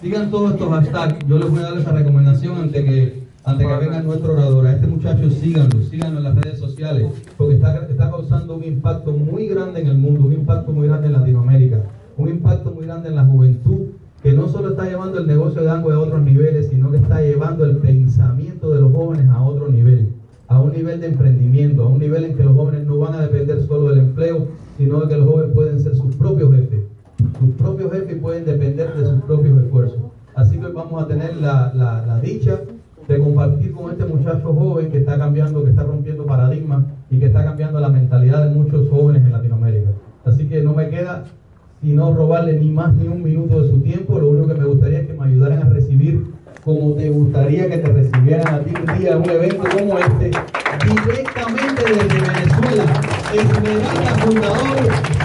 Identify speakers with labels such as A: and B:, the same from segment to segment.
A: Sigan todos estos hashtags. Yo les voy a dar esa recomendación antes que, antes que venga nuestro orador. A este muchacho síganlo, síganlo en las redes sociales, porque está, está causando un impacto muy grande en el mundo, un impacto muy grande en Latinoamérica, un impacto muy grande en la juventud, que no solo está llevando el negocio de Ango a otros niveles, sino que está llevando el pensamiento de los jóvenes a otro nivel, a un nivel de emprendimiento, a un nivel en que los jóvenes no van a depender solo del empleo, sino que los jóvenes pueden ser sus propios jefes sus propios jefes pueden depender de sus propios esfuerzos. Así que vamos a tener la, la, dicha de compartir con este muchacho joven que está cambiando, que está rompiendo paradigmas y que está cambiando la mentalidad de muchos jóvenes en Latinoamérica. Así que no me queda sino robarle ni más ni un minuto de su tiempo. Lo único que me gustaría es que me ayudaran a recibir como te gustaría que te recibieran a ti un día en un evento como este, directamente desde Venezuela. Esmeralda fundador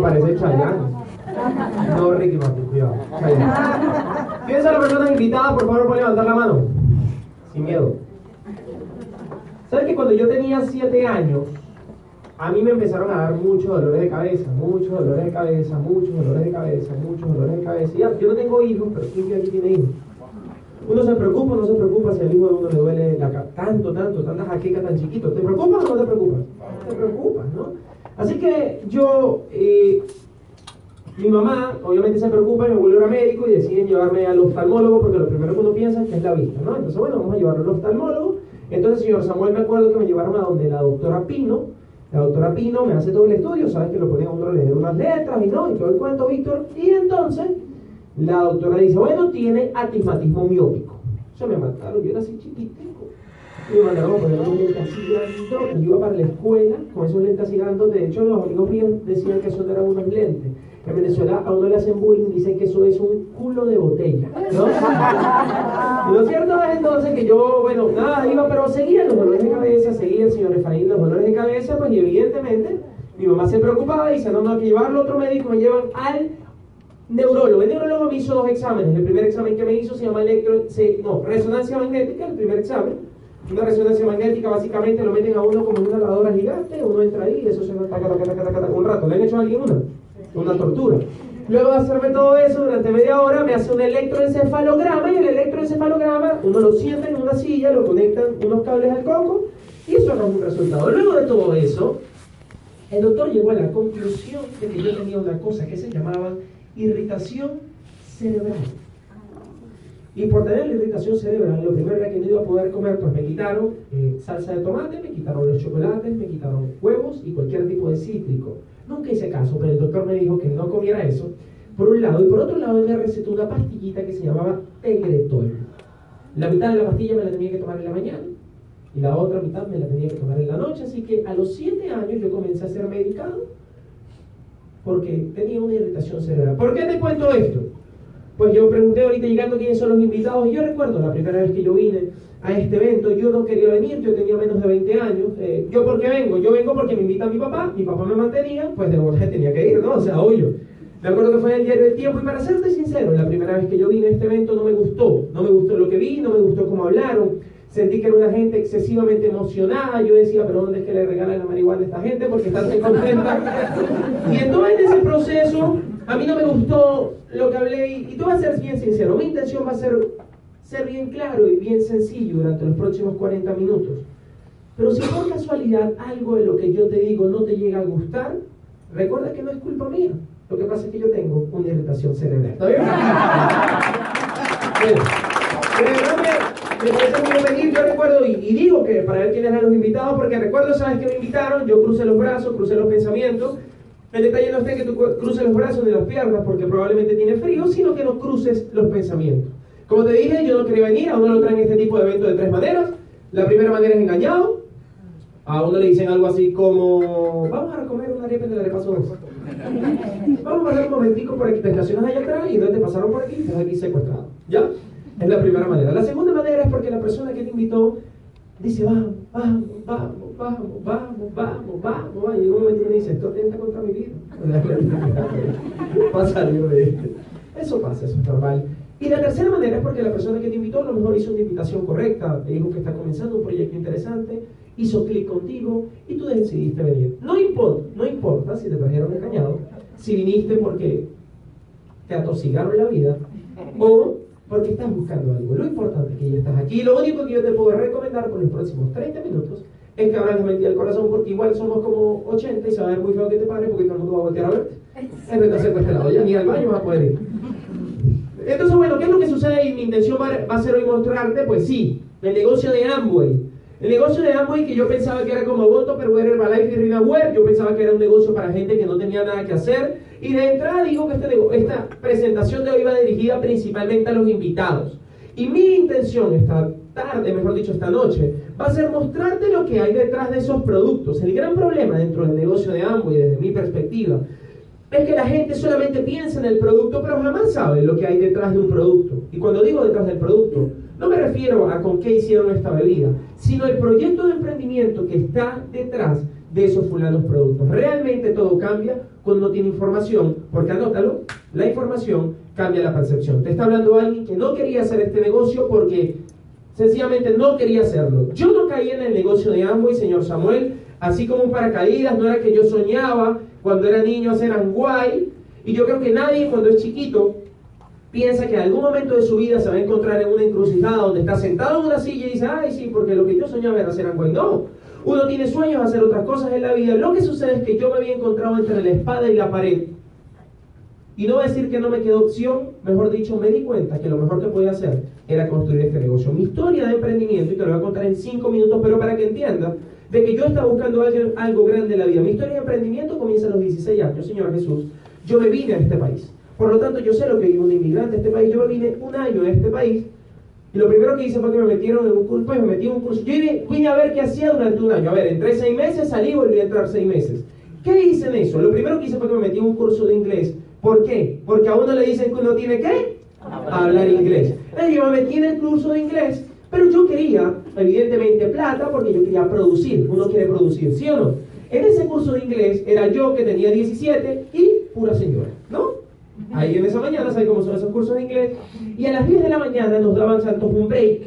B: Parece Chayanne. No, Ricky Martin, cuidado. ¿Quién es la persona invitada? Por favor, puede levantar la mano. Sin miedo. ¿Sabes que cuando yo tenía 7 años, a mí me empezaron a dar muchos dolores de cabeza, muchos dolores de cabeza, muchos dolores de cabeza, muchos dolores de cabeza. Ya, yo no tengo hijos, pero ¿quién aquí tiene hijos? Uno se preocupa, no se preocupa si al hijo de uno le duele la. Tanto, tanto, tanta jaqueca tan chiquito. ¿Te preocupas o no te preocupas? Te preocupas, ¿no? Así que yo eh, mi mamá, obviamente, se preocupa y me vuelve a médico y deciden llevarme al oftalmólogo porque lo primero que uno piensa es que es la vista, ¿no? Entonces, bueno, vamos a llevarlo al oftalmólogo. Entonces, señor Samuel, me acuerdo que me llevaron a donde la doctora Pino. La doctora Pino me hace todo el estudio, sabes que lo ponen a uno a leer unas letras y no, y todo el cuento, Víctor. Y entonces, la doctora dice, bueno, tiene astigmatismo miópico. Se me mataron, yo era así chiquitico. Y me mandaron a poner unos lentes así grandes. Yo iba para la escuela con esos lentes así grandes. De hecho, los amigos míos decían que eso eran unos lentes. En Venezuela a uno le hacen bullying, dicen que eso es un culo de botella. ¿no? y lo cierto es entonces que yo, bueno, nada, iba, pero seguía los dolores de cabeza, seguía el señor Efraín los dolores de cabeza, pues y evidentemente mi mamá se preocupaba y dice, no, no, hay que llevarlo a otro médico, me llevan al neurólogo. El neurólogo me hizo dos exámenes. El primer examen que me hizo se llama electro, no, resonancia magnética, el primer examen. Una resonancia magnética básicamente lo meten a uno como en una lavadora gigante, uno entra ahí y eso se taca, taca, taca, taca, un rato. ¿Le han hecho a alguien una? Una tortura. Luego de hacerme todo eso durante media hora, me hace un electroencefalograma y el electroencefalograma uno lo sienta en una silla, lo conectan unos cables al coco y eso es un resultado. Luego de todo eso, el doctor llegó a la conclusión de que yo tenía una cosa que se llamaba irritación cerebral. Y por tener la irritación cerebral, lo primero que no iba a poder comer, pues me quitaron eh, salsa de tomate, me quitaron los chocolates, me quitaron huevos y cualquier tipo de cítrico. Nunca hice caso, pero el doctor me dijo que no comiera eso, por un lado. Y por otro lado, él me recetó una pastillita que se llamaba Tegretol. La mitad de la pastilla me la tenía que tomar en la mañana y la otra mitad me la tenía que tomar en la noche. Así que a los 7 años yo comencé a ser medicado porque tenía una irritación cerebral. ¿Por qué te cuento esto? Pues yo pregunté ahorita llegando quiénes son los invitados y yo recuerdo la primera vez que yo vine a este evento, yo no quería venir, yo tenía menos de 20 años. Eh, ¿Yo por qué vengo? Yo vengo porque me invita mi papá, mi papá me mantenía, pues de verdad tenía que ir, ¿no? O sea, obvio. Me acuerdo que fue en el diario del tiempo y para serte sincero, la primera vez que yo vine a este evento no me gustó, no me gustó lo que vi, no me gustó cómo hablaron, sentí que era una gente excesivamente emocionada, yo decía, pero ¿dónde es que le regalan la marihuana a esta gente? Porque está tan contenta. Y en ese proceso, a mí no me gustó lo que hablé y, y tú vas a ser bien sincero, mi intención va a ser ser bien claro y bien sencillo durante los próximos 40 minutos. Pero si por casualidad algo de lo que yo te digo no te llega a gustar, recuerda que no es culpa mía. Lo que pasa es que yo tengo una irritación cerebral. ¿Está bien? me, parece muy. Yo recuerdo y, y, digo que para ver quiénes eran los invitados, porque recuerdo, sabes que me invitaron, yo crucé los brazos, crucé los pensamientos, el detalle no es que tú cruces los brazos ni las piernas porque probablemente tiene frío, sino que no cruces los pensamientos. Como te dije, yo no quería venir, a uno lo traen este tipo de eventos de tres maneras. La primera manera es engañado. A uno le dicen algo así como, vamos a comer una arepa de la arepa Vamos a pasar un momentico por aquí, te estacionas allá atrás y no te pasaron por aquí y estás aquí secuestrado. ¿Ya? Es la primera manera. La segunda manera es porque la persona que te invitó dice, vamos, vamos, vamos, vamos, vamos, vamos, vamos, Y en un momento me dice, esto atenta contra mi vida. Pasa de esto. Eso pasa, eso es normal. Y la tercera manera es porque la persona que te invitó a lo mejor hizo una invitación correcta, te dijo que está comenzando un proyecto interesante, hizo clic contigo y tú decidiste venir. No importa, no importa si te trajeron engañado, si viniste porque te atosigaron la vida o porque estás buscando algo. Lo importante es que ya estás aquí. Lo único que yo te puedo recomendar por los próximos 30 minutos es que abras la mente del corazón porque igual somos como 80 y se va a ver muy feo que te pare porque todo el mundo va a voltear a verte. En vez de hacer este lado, ya ni al baño vas a poder ir. Entonces, bueno, ¿qué es lo que sucede? Y mi intención va, a ser hoy mostrarte, pues sí, el negocio de Amway. El negocio de Amway que yo pensaba que era como Voto, pero era Herbalife y Rinaware, yo pensaba que era un negocio para gente que no tenía nada que hacer. Y de entrada digo que este, esta presentación de hoy va dirigida principalmente a los invitados. Y mi intención esta tarde, mejor dicho esta noche, va a ser mostrarte lo que hay detrás de esos productos. El gran problema dentro del negocio de Amway, desde mi perspectiva, es que la gente solamente piensa en el producto, pero jamás sabe lo que hay detrás de un producto. Y cuando digo detrás del producto, no me refiero a con qué hicieron esta bebida, sino el proyecto de emprendimiento que está detrás de esos fulanos productos. Realmente todo cambia cuando tiene información, porque anótalo, la información cambia la percepción. Te está hablando alguien que no quería hacer este negocio porque sencillamente no quería hacerlo. Yo no caí en el negocio de Amway, señor Samuel, así como un paracaídas, no era que yo soñaba cuando era niño hacer guay, y yo creo que nadie cuando es chiquito piensa que en algún momento de su vida se va a encontrar en una encrucijada donde está sentado en una silla y dice, ay, sí, porque lo que yo soñaba era hacer guay. No, uno tiene sueños hacer otras cosas en la vida. Lo que sucede es que yo me había encontrado entre la espada y la pared. Y no voy a decir que no me quedó opción, mejor dicho, me di cuenta que lo mejor que podía hacer era construir este negocio. Mi historia de emprendimiento, y te lo voy a contar en cinco minutos, pero para que entiendas, de que yo estaba buscando algo, algo grande en la vida. Mi historia de emprendimiento comienza a los 16 años, Señor Jesús. Yo me vine a este país. Por lo tanto, yo sé lo que vive un inmigrante a este país. Yo me vine un año a este país. Y lo primero que hice fue que me metieron en un curso, pues me metí en un curso. Yo vine a ver qué hacía durante un año. A ver, entré seis meses, salí y volví a entrar seis meses. ¿Qué hice en eso? Lo primero que hice fue que me metí en un curso de inglés. ¿Por qué? Porque a uno le dicen que uno tiene que hablar inglés. Entonces yo me metí en el curso de inglés pero yo quería, evidentemente, plata porque yo quería producir. Uno quiere producir, ¿sí o no? En ese curso de inglés era yo que tenía 17 y pura señora, ¿no? Ahí en esa mañana, ¿sabes cómo son esos cursos de inglés? Y a las 10 de la mañana nos daban santos un break.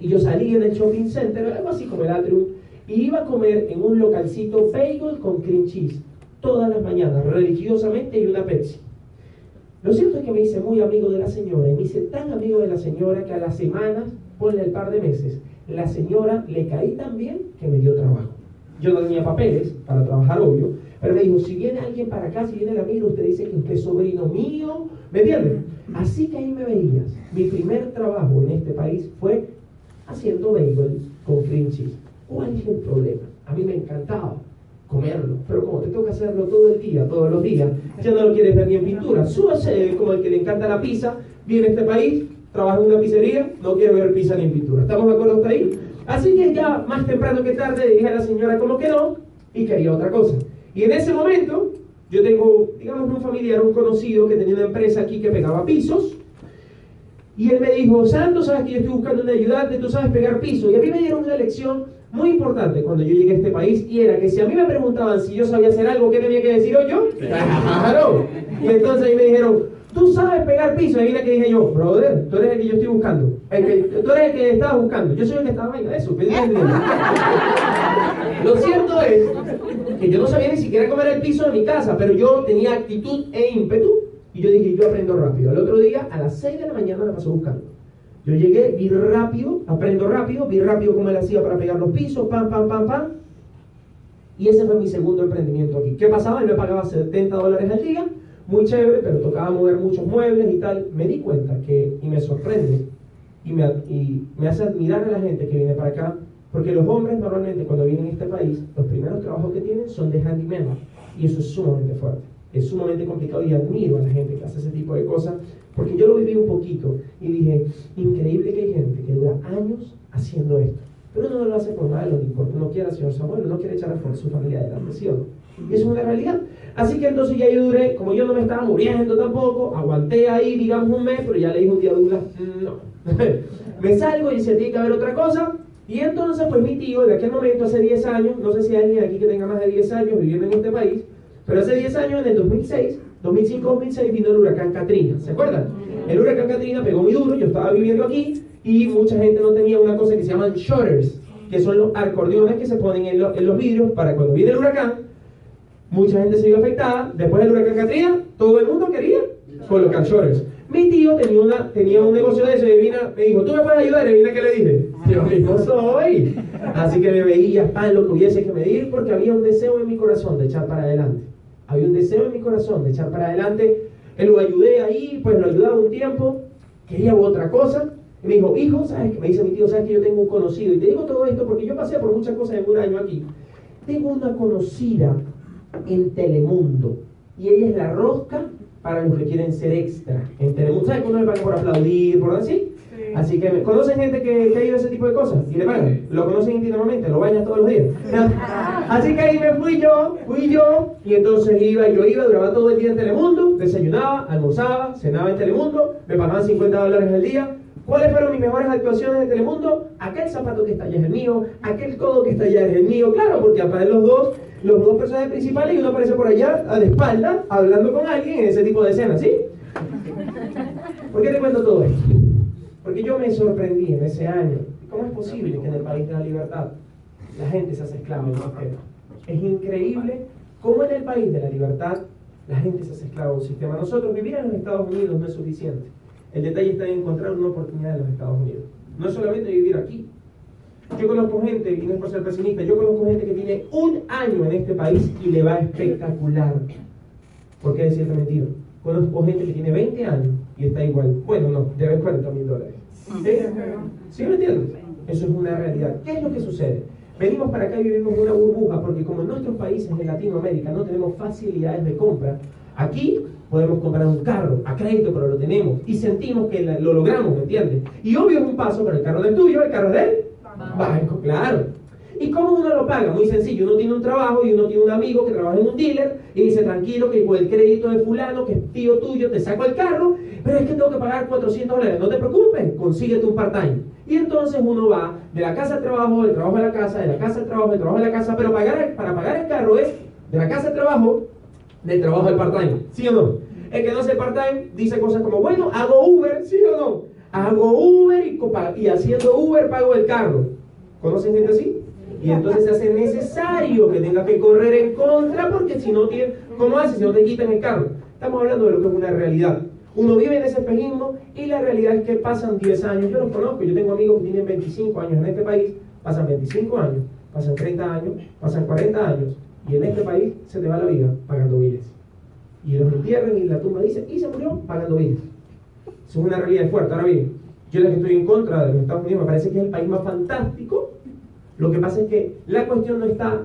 B: Y yo salí en el shopping center, algo así como el atrium, y iba a comer en un localcito bagel con cream cheese todas las mañanas, religiosamente, y una Pepsi. Lo cierto es que me hice muy amigo de la señora, y me hice tan amigo de la señora que a las semanas ponle el par de meses, la señora le caí tan bien que me dio trabajo. Yo no tenía papeles para trabajar, obvio, pero me dijo, si viene alguien para acá, si viene el amigo, usted dice que usted es sobrino mío, ¿me entiende? Así que ahí me veías. Mi primer trabajo en este país fue haciendo bagel con cream cheese. ¿Cuál es el problema? A mí me encantaba comerlo, pero como te toca hacerlo todo el día, todos los días, ya no lo quieres ver ni en pintura. Súbase como el que le encanta la pizza, viene a este país, trabaja en una pizzería, no quiere ver pizza ni pintura. ¿Estamos de acuerdo hasta ahí? Así que ya más temprano que tarde dije a la señora cómo que no y quería otra cosa. Y en ese momento yo tengo, digamos, un familiar, un conocido que tenía una empresa aquí que pegaba pisos. Y él me dijo, Santo, sabes que yo estoy buscando un ayudante, tú sabes pegar pisos. Y a mí me dieron una lección muy importante cuando yo llegué a este país y era que si a mí me preguntaban si yo sabía hacer algo, ¿qué tenía que decir yo? Claro. Y entonces ahí me dijeron, Tú sabes pegar piso. Y mira que dije yo, brother, tú eres el que yo estoy buscando. El que, tú eres el que estaba buscando. Yo soy el que estaba en eso. Lo cierto es que yo no sabía ni siquiera comer el piso de mi casa, pero yo tenía actitud e ímpetu. Y yo dije, yo aprendo rápido. El otro día, a las 6 de la mañana, me pasó buscando. Yo llegué, vi rápido, aprendo rápido, vi rápido cómo él hacía para pegar los pisos, pam, pam, pam, pam. Y ese fue mi segundo emprendimiento aquí. ¿Qué pasaba? Él me pagaba 70 dólares al día muy chévere, pero tocaba mover muchos muebles y tal, me di cuenta que, y me sorprende, y me, y me hace admirar a la gente que viene para acá, porque los hombres normalmente cuando vienen a este país, los primeros trabajos que tienen son de handyman, y eso es sumamente fuerte, es sumamente complicado y admiro a la gente que hace ese tipo de cosas, porque yo lo viví un poquito y dije, increíble que hay gente que dura años haciendo esto, pero no lo hace por malo ni porque no quiera, señor Samuel, no quiere echar a su familia adelante, ¿sí Y es una realidad. Así que entonces ya yo duré, como yo no me estaba muriendo tampoco, aguanté ahí, digamos, un mes, pero ya le dije un día a Douglas, no. me salgo y se tiene que haber otra cosa. Y entonces, pues mi tío, de aquel momento, hace 10 años, no sé si hay alguien aquí que tenga más de 10 años viviendo en este país, pero hace 10 años, en el 2006, 2005-2006, vino el huracán Katrina. ¿Se acuerdan? El huracán Katrina pegó muy duro, yo estaba viviendo aquí y mucha gente no tenía una cosa que se llaman shutters, que son los acordeones que se ponen en, en los vidrios para cuando viene el huracán, mucha gente se vio afectada. Después del huracán Katrina, todo el mundo quería colocar shutters. Mi tío tenía, una, tenía un negocio de eso y Evina me dijo, ¿tú me puedes ayudar? Y Evina, ¿qué le dije? Yo mismo soy. Así que me veía pan lo que hubiese que medir porque había un deseo en mi corazón de echar para adelante. Había un deseo en mi corazón de echar para adelante. Él lo ayudé ahí, pues lo ayudaba un tiempo. Quería otra cosa. Y me dijo, hijo, ¿sabes qué? Me dice mi tío, ¿sabes que yo tengo un conocido? Y te digo todo esto porque yo pasé por muchas cosas en un año aquí. Tengo una conocida en Telemundo. Y ella es la rosca para los que quieren ser extra. En Telemundo, ¿sabes que uno le paga por aplaudir, por así? Así que conocen gente que, que, ha ido a ese tipo de cosas y le pagan. Lo conocen íntimamente, lo bañan todos los días. Así que ahí me fui yo, fui yo, y entonces iba, yo iba, duraba todo el día en Telemundo, desayunaba, almorzaba, cenaba en Telemundo, me pagaban 50 dólares al día. ¿Cuáles fueron mis mejores actuaciones en Telemundo? Aquel zapato que está allá es el mío, aquel codo que está allá es el mío, claro, porque aparecen los dos, los dos personajes principales y uno aparece por allá a la espalda hablando con alguien en ese tipo de escenas, ¿sí? ¿Por qué te cuento todo esto? Porque yo me sorprendí en ese año. ¿Cómo es posible que en el país de la libertad la gente se hace esclava de un sistema? Es increíble cómo en el país de la libertad la gente se hace esclava de un sistema. Nosotros vivir en los Estados Unidos no es suficiente. El detalle está en encontrar una oportunidad en los Estados Unidos. No es solamente vivir aquí. Yo conozco gente, y no es por ser pesimista, yo conozco gente que tiene un año en este país y le va espectacular. ¿Por qué decirte mentira? Conozco gente que tiene 20 años y está igual. Bueno, no, debe 40 mil dólares. ¿Sí? ¿Sí me entiendes? Eso es una realidad. ¿Qué es lo que sucede? Venimos para acá y vivimos una burbuja porque como en nuestros países de Latinoamérica no tenemos facilidades de compra, aquí podemos comprar un carro a crédito, pero lo tenemos y sentimos que lo logramos, ¿me entiendes? Y obvio es un paso, pero el carro es tuyo, el carro de él. Banco, claro. ¿Y cómo uno lo paga? Muy sencillo, uno tiene un trabajo y uno tiene un amigo que trabaja en un dealer y dice, tranquilo, que con el crédito de fulano, que es tío tuyo, te saco el carro, pero es que tengo que pagar 400 dólares. No te preocupes, consíguete un part-time. Y entonces uno va de la casa al trabajo, del trabajo a la casa, de la casa al trabajo, del trabajo a la casa, pero pagar, para pagar el carro es de la casa al trabajo, del trabajo al part-time. ¿Sí o no? El que no hace part-time dice cosas como, bueno, hago Uber, ¿sí o no? Hago Uber y, y haciendo Uber pago el carro. ¿Conocen gente así? Y entonces se hace necesario que tenga que correr en contra porque si no tiene, ¿cómo hace si no te quitan el carro? Estamos hablando de lo que es una realidad. Uno vive en ese espejismo y la realidad es que pasan 10 años. Yo los conozco, yo tengo amigos que tienen 25 años en este país, pasan 25 años, pasan 30 años, pasan 40 años y en este país se te va la vida pagando biles. Y los entierran y la tumba dice, y se murió pagando biles. Es una realidad fuerte. Ahora bien, yo la que estoy en contra de los Estados Unidos me parece que es el país más fantástico lo que pasa es que la cuestión no está.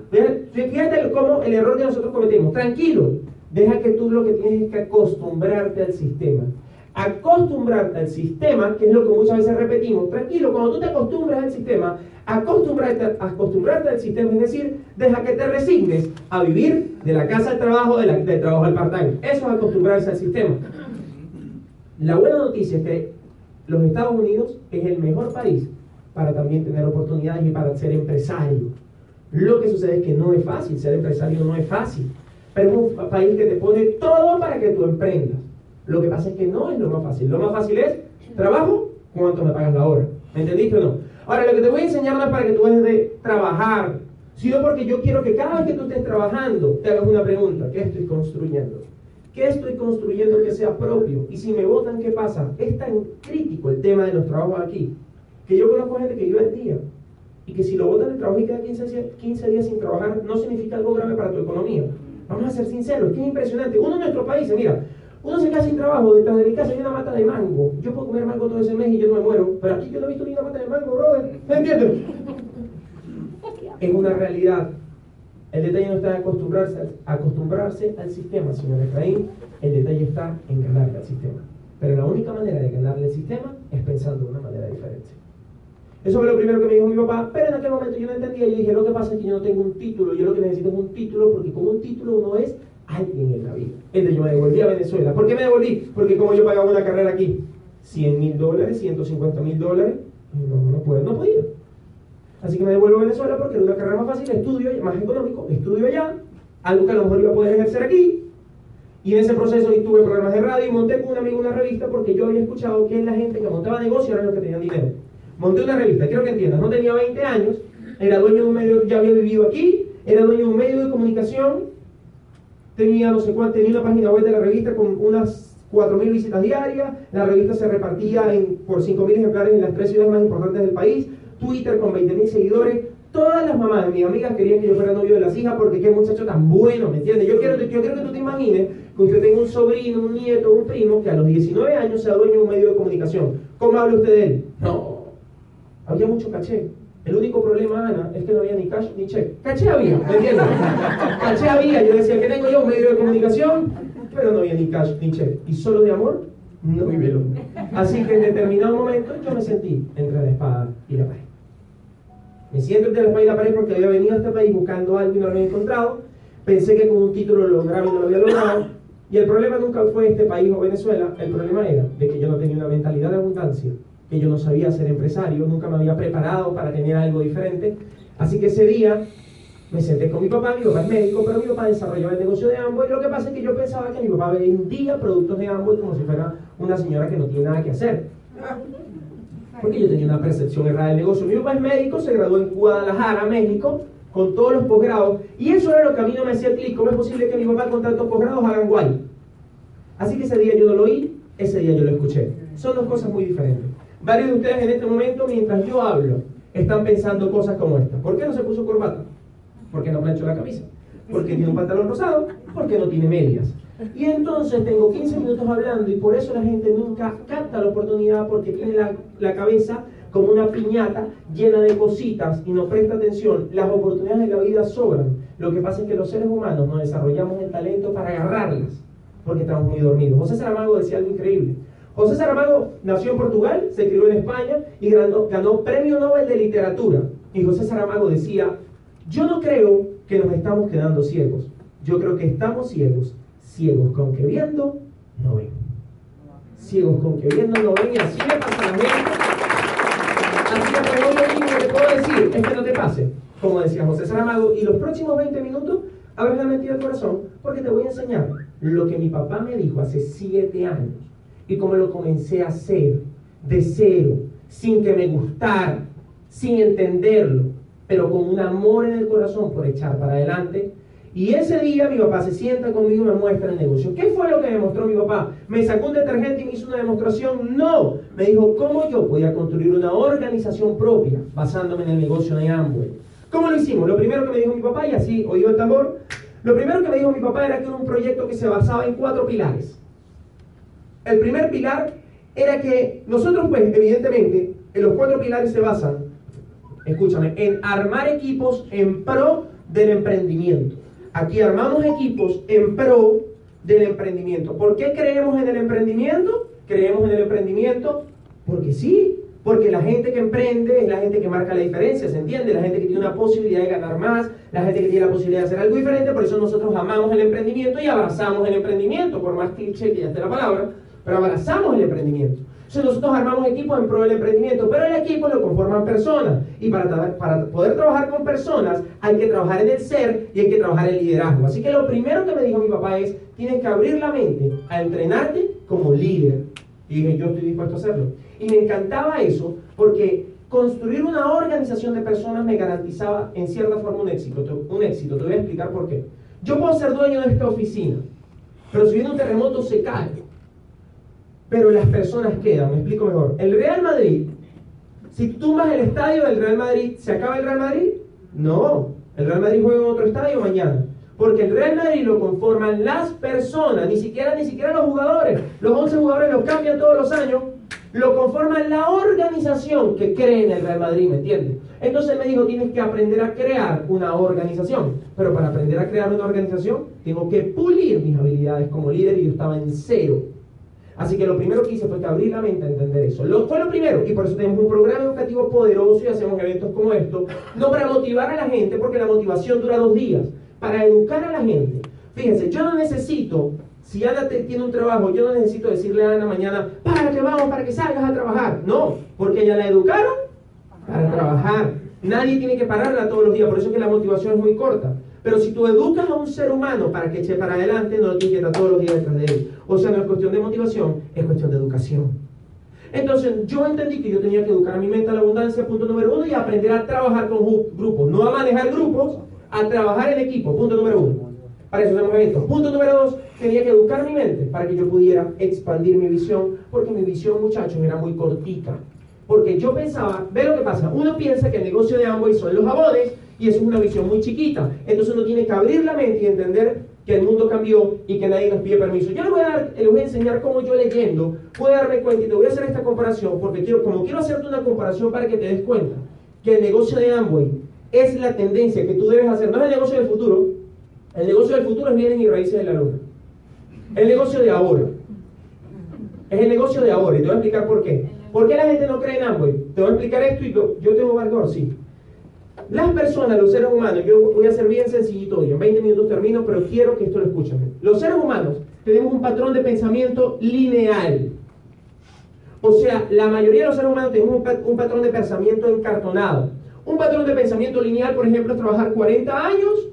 B: Fíjate cómo el error que nosotros cometemos. Tranquilo, deja que tú lo que tienes es que acostumbrarte al sistema. Acostumbrarte al sistema, que es lo que muchas veces repetimos. Tranquilo, cuando tú te acostumbras al sistema, acostumbrarte, acostumbrarte al sistema, es decir, deja que te resignes a vivir de la casa al trabajo, de la, del trabajo al part-time. Eso es acostumbrarse al sistema. La buena noticia es que los Estados Unidos es el mejor país para también tener oportunidades y para ser empresario. Lo que sucede es que no es fácil, ser empresario no es fácil, pero es un país que te pone todo para que tú emprendas. Lo que pasa es que no es lo más fácil. Lo más fácil es trabajo, ¿cuánto me pagas la hora? ¿Me entendiste o no? Ahora, lo que te voy a enseñar es para que tú dejes de trabajar, sino porque yo quiero que cada vez que tú estés trabajando te hagas una pregunta. ¿Qué estoy construyendo? ¿Qué estoy construyendo que sea propio? Y si me votan, ¿qué pasa? Es tan crítico el tema de los trabajos aquí que yo conozco gente que vive el día y que si lo botan del trabajo y queda 15, 15 días sin trabajar, no significa algo grave para tu economía. Vamos a ser sinceros, es que es impresionante. Uno en nuestro país, mira, uno se queda sin trabajo, detrás de mi casa hay una mata de mango. Yo puedo comer mango todo ese mes y yo no me muero, pero aquí yo no he visto ni una mata de mango, brother. ¿Me entiendes? Es una realidad. El detalle no está en acostumbrarse, acostumbrarse al sistema, señor Efraín. El detalle está en ganarle al sistema. Pero la única manera de ganarle al sistema es pensando de una manera diferente. Eso fue lo primero que me dijo mi papá, pero en aquel momento yo no entendía. Yo dije, lo que pasa es que yo no tengo un título, yo lo que necesito es un título, porque con un título uno es alguien en la vida. Entonces yo me devolví a Venezuela. ¿Por qué me devolví? Porque como yo pagaba una carrera aquí, 100 mil dólares, 150 mil dólares, no, no, puedo, no podía. Así que me devuelvo a Venezuela porque era una carrera más fácil, estudio más económico, estudio allá, algo que a lo mejor iba a poder ejercer aquí. Y en ese proceso tuve programas de radio y monté con un amigo una revista porque yo había escuchado que la gente que montaba negocio era los que tenían dinero. Monté una revista, quiero que entiendas, no tenía 20 años, era dueño de un medio, ya había vivido aquí, era dueño de un medio de comunicación, tenía no sé cuánto, tenía una página web de la revista con unas 4.000 visitas diarias, la revista se repartía en, por 5.000 ejemplares en las tres ciudades más importantes del país, Twitter con 20.000 seguidores, todas las mamás de mis amigas querían que yo fuera novio de las hijas porque qué muchacho tan bueno, ¿me entiendes? Yo quiero, que tú te imagines que usted tenga un sobrino, un nieto, un primo que a los 19 años sea dueño de un medio de comunicación. ¿Cómo habla usted de él? No, había mucho caché. El único problema, Ana, es que no había ni cash ni cheque. Caché había, ¿me entiendes? caché había. Yo decía que tengo yo un medio de comunicación, pero no había ni cash ni cheque. Y solo de amor, no vive el hombre. Así que en determinado momento yo me sentí entre la espada y la pared. Me siento entre la espada y la pared porque había venido a este país buscando algo y no lo había encontrado. Pensé que con un título lo lograba y no lo había logrado. Y el problema nunca fue este país o Venezuela, el problema era de que yo no tenía una mentalidad de abundancia que yo no sabía ser empresario, nunca me había preparado para tener algo diferente. Así que ese día me senté con mi papá, mi papá es médico, pero mi papá desarrollaba el negocio de Amway. Lo que pasa es que yo pensaba que mi papá vendía productos de Amway como si fuera una señora que no tiene nada que hacer. Porque yo tenía una percepción errada del negocio. Mi papá es médico, se graduó en Guadalajara, México, con todos los posgrados. Y eso era lo que a mí no me hacía clic. ¿Cómo es posible que mi papá con tantos posgrados hagan guay? Así que ese día yo no lo oí, ese día yo lo escuché. Son dos cosas muy diferentes. Varios de ustedes en este momento, mientras yo hablo, están pensando cosas como esta. ¿Por qué no se puso corbata? ¿Por qué no planchó la camisa? ¿Por qué tiene un pantalón rosado? ¿Por qué no tiene medias? Y entonces tengo 15 minutos hablando y por eso la gente nunca capta la oportunidad porque tiene la, la cabeza como una piñata llena de cositas y no presta atención. Las oportunidades de la vida sobran. Lo que pasa es que los seres humanos no desarrollamos el talento para agarrarlas porque estamos muy dormidos. José Saramago decía algo increíble. José Saramago nació en Portugal, se crió en España y ganó, Premio Nobel de Literatura. Y José Saramago decía, yo no creo que nos estamos quedando ciegos, yo creo que estamos ciegos, ciegos con que viendo no ven. Ciegos con que viendo no ven y así me pasa la gente. Así que lo que te puedo decir es que no te pase, como decía José Saramago, y los próximos 20 minutos abres la mentira del corazón porque te voy a enseñar lo que mi papá me dijo hace 7 años y cómo lo comencé a hacer de cero, sin que me gustara, sin entenderlo, pero con un amor en el corazón por echar para adelante. Y ese día mi papá se sienta conmigo y me muestra el negocio. ¿Qué fue lo que me mostró mi papá? ¿Me sacó un detergente y me hizo una demostración? No. Me dijo, ¿cómo yo voy a construir una organización propia basándome en el negocio de Amway? ¿Cómo lo hicimos? Lo primero que me dijo mi papá, y así oí el tambor, lo primero que me dijo mi papá era que era un proyecto que se basaba en cuatro pilares. El primer pilar era que nosotros, pues, evidentemente, en los cuatro pilares se basan, escúchame, en armar equipos en pro del emprendimiento. Aquí armamos equipos en pro del emprendimiento. ¿Por qué creemos en el emprendimiento? Creemos en el emprendimiento porque sí, porque la gente que emprende es la gente que marca la diferencia, ¿se entiende? La gente que tiene una posibilidad de ganar más, la gente que tiene la posibilidad de hacer algo diferente, por eso nosotros amamos el emprendimiento y abrazamos el emprendimiento, por más cliché que ya esté la palabra, pero abrazamos el emprendimiento. Entonces nosotros armamos equipos en pro del emprendimiento, pero el equipo lo conforman personas. Y para, para poder trabajar con personas hay que trabajar en el ser y hay que trabajar en el liderazgo. Así que lo primero que me dijo mi papá es, tienes que abrir la mente a entrenarte como líder. Y dije, yo estoy dispuesto a hacerlo. Y me encantaba eso porque construir una organización de personas me garantizaba en cierta forma un éxito. Un éxito, te voy a explicar por qué. Yo puedo ser dueño de esta oficina, pero si viene un terremoto se cae pero las personas quedan. Me explico mejor. El Real Madrid, si tumbas el estadio del Real Madrid, ¿se acaba el Real Madrid? No. El Real Madrid juega en otro estadio mañana. Porque el Real Madrid lo conforman las personas, ni siquiera, ni siquiera los jugadores. Los 11 jugadores los cambian todos los años. Lo conforman la organización que cree en el Real Madrid, ¿me entiendes? Entonces me dijo, tienes que aprender a crear una organización. Pero para aprender a crear una organización, tengo que pulir mis habilidades como líder y yo estaba en cero. Así que lo primero que hice fue que abrir la mente a entender eso. Lo, fue lo primero, y por eso tenemos un programa educativo poderoso y hacemos eventos como estos, no para motivar a la gente, porque la motivación dura dos días, para educar a la gente. Fíjense, yo no necesito, si Ana tiene un trabajo, yo no necesito decirle a Ana mañana, para que vamos, para que salgas a trabajar. No, porque ella la educaron para trabajar. Nadie tiene que pararla todos los días, por eso es que la motivación es muy corta. Pero si tú educas a un ser humano para que eche para adelante, no lo estar todos los días detrás de él. O sea, no es cuestión de motivación, es cuestión de educación. Entonces, yo entendí que yo tenía que educar a mi mente a la abundancia, punto número uno, y aprender a trabajar con grupos, no a manejar grupos, a trabajar en equipo, punto número uno. Para eso hacemos eventos. Punto número dos, tenía que educar mi mente para que yo pudiera expandir mi visión, porque mi visión, muchachos, era muy cortita. Porque yo pensaba, ve lo que pasa, uno piensa que el negocio de Amway son los jabones y eso es una visión muy chiquita. Entonces uno tiene que abrir la mente y entender que el mundo cambió y que nadie nos pide permiso. Yo les voy a, dar, les voy a enseñar cómo yo leyendo puedo darme cuenta y te voy a hacer esta comparación porque quiero, como quiero hacerte una comparación para que te des cuenta que el negocio de Amway es la tendencia que tú debes hacer, no es el negocio del futuro, el negocio del futuro es bienes y raíces de la luna. El negocio de ahora. Es el negocio de ahora y te voy a explicar por qué. ¿Por qué la gente no cree en Amway? Te voy a explicar esto y yo, tengo valor, sí. Las personas, los seres humanos, yo voy a ser bien sencillito hoy, en 20 minutos termino, pero quiero que esto lo escuchen. Los seres humanos tenemos un patrón de pensamiento lineal. O sea, la mayoría de los seres humanos tenemos un, patrón de pensamiento encartonado. Un patrón de pensamiento lineal, por ejemplo, es trabajar 40 años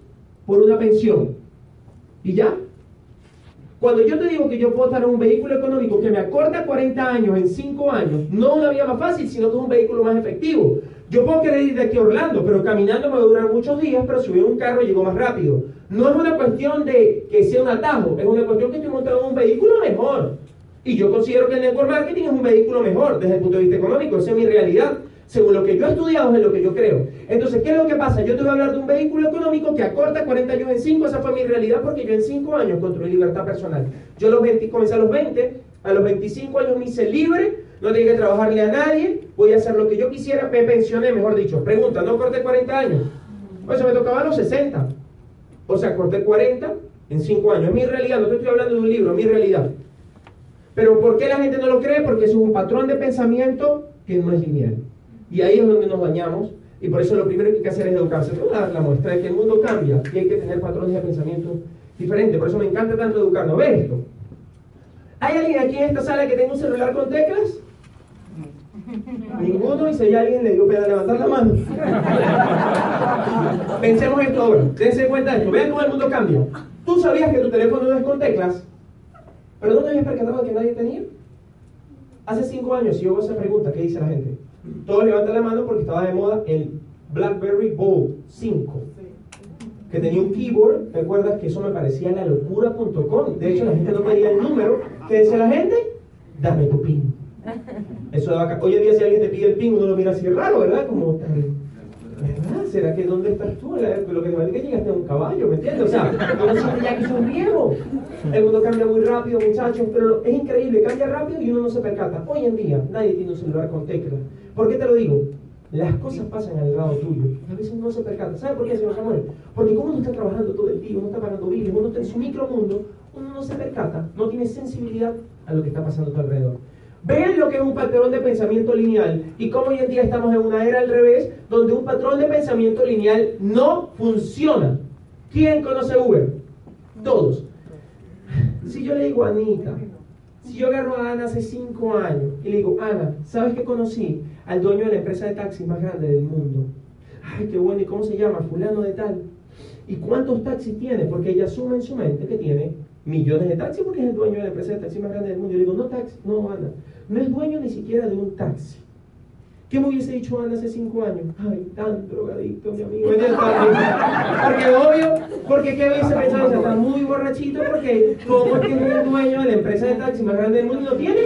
B: por una pensión. ¿Y ya? Cuando yo te digo que yo puedo estar en un vehículo económico que me acorta 40 años en 5 años, no una vía más fácil, sino que es un vehículo más efectivo. Yo puedo querer ir de aquí a Orlando, pero caminando me va a durar muchos días, pero en un carro llego más rápido. No es una cuestión de que sea un atajo, es una cuestión que estoy montando en un vehículo mejor. Y yo considero que el network marketing es un vehículo mejor desde el punto de vista económico, esa es mi realidad. Según lo que yo he estudiado es lo que yo creo. Entonces, ¿qué es lo que pasa? Yo te voy a hablar de un vehículo económico que acorta 40 años en 5, esa fue mi realidad porque yo en 5 años construí libertad personal. Yo los 20, comencé a los 20, a los 25 años me hice libre, no tenía que trabajarle a nadie, voy a hacer lo que yo quisiera, me pensioné, mejor dicho. Pregunta, ¿no corté 40 años? Pues me tocaba a los 60. O sea, corté 40 en 5 años. Es mi realidad, no te estoy hablando de un libro, es mi realidad. Pero ¿por qué la gente no lo cree? Porque eso es un patrón de pensamiento que no es lineal. Y ahí es donde nos dañamos. Y por eso lo primero que hay que hacer es educarse. La muestra de que el mundo cambia y hay que tener patrones de pensamiento diferentes. Por eso me encanta tanto educarnos. ¿Ves esto? ¿Hay alguien aquí en esta sala que tenga un celular con teclas? Ninguno, y si hay alguien, le digo para levantar la mano. Pensemos esto ahora. Dense cuenta esto. Vean cómo el mundo cambia. ¿Tú sabías que tu teléfono no es con teclas? ¿Pero no te habías percatado que nadie tenía? Hace cinco años, si yo hago esa pregunta, ¿qué dice la gente? Todos levantan la mano porque estaba de moda el BlackBerry Bold 5, que tenía un keyboard. ¿Te acuerdas que eso me parecía la locura.com? De hecho, la gente no pedía el número. ¿Qué decía la gente? Dame tu PIN. Eso daba, hoy en día si alguien te pide el PIN, uno lo mira así raro, ¿verdad? Como ¿verdad? ¿Será que dónde estás tú? Lo que me parece que llegaste a un caballo, ¿me entiendes? O sea, siente ya que un viejo. El mundo cambia muy rápido, muchachos, pero es increíble, cambia rápido y uno no se percata. Hoy en día nadie tiene un celular con teclas. ¿Por qué te lo digo? Las cosas pasan al lado tuyo a veces no se percata. ¿Sabe por qué, señor Samuel? Porque como uno está trabajando todo el día, uno está pagando biles, uno está en su micromundo, uno no se percata, no tiene sensibilidad a lo que está pasando a tu alrededor. Ven lo que es un patrón de pensamiento lineal y cómo hoy en día estamos en una era al revés, donde un patrón de pensamiento lineal no funciona. ¿Quién conoce Uber? Todos. Si yo le digo a Anita, si yo agarro a Ana hace cinco años y le digo, Ana, ¿sabes que conocí? Al dueño de la empresa de taxis más grande del mundo. Ay, qué bueno, ¿y cómo se llama? Fulano de tal. ¿Y cuántos taxis tiene? Porque ella asume en su mente que tiene millones de taxis porque es el dueño de la empresa de taxis más grande del mundo. Yo le digo, no taxi, no Ana, no es dueño ni siquiera de un taxi. ¿Qué me hubiese dicho Ana hace cinco años? Ay, tan drogadicto, mi amigo. Porque obvio, porque ¿qué hubiese pensado? Está muy borrachito porque ¿cómo es que es el dueño de la empresa de taxi más grande del mundo y no tiene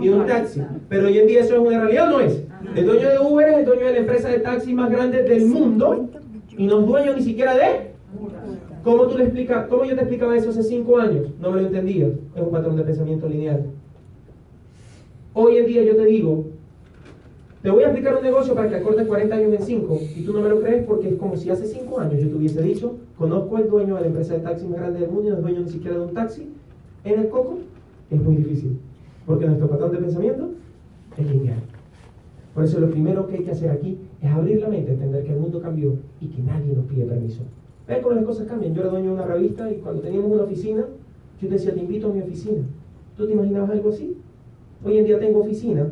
B: ni un taxi? Pero hoy en día eso es una realidad, ¿o no es? El dueño de Uber es el dueño de la empresa de taxi más grande del mundo y no es dueño ni siquiera de... ¿Cómo, tú le explicas, ¿Cómo yo te explicaba eso hace cinco años? No me lo entendía. Es un patrón de pensamiento lineal. Hoy en día yo te digo, te voy a explicar un negocio para que acortes 40 años en 5 y tú no me lo crees porque es como si hace 5 años yo te hubiese dicho, conozco al dueño de la empresa de taxi más grande del mundo y no es dueño ni siquiera de un taxi en el coco, es muy difícil. Porque nuestro patrón de pensamiento es lineal. Por eso lo primero que hay que hacer aquí es abrir la mente, entender que el mundo cambió y que nadie nos pide permiso. ¿Ves cómo las cosas cambian? Yo era dueño de una revista y cuando teníamos una oficina, yo te decía, te invito a mi oficina. ¿Tú te imaginabas algo así? Hoy en día tengo oficina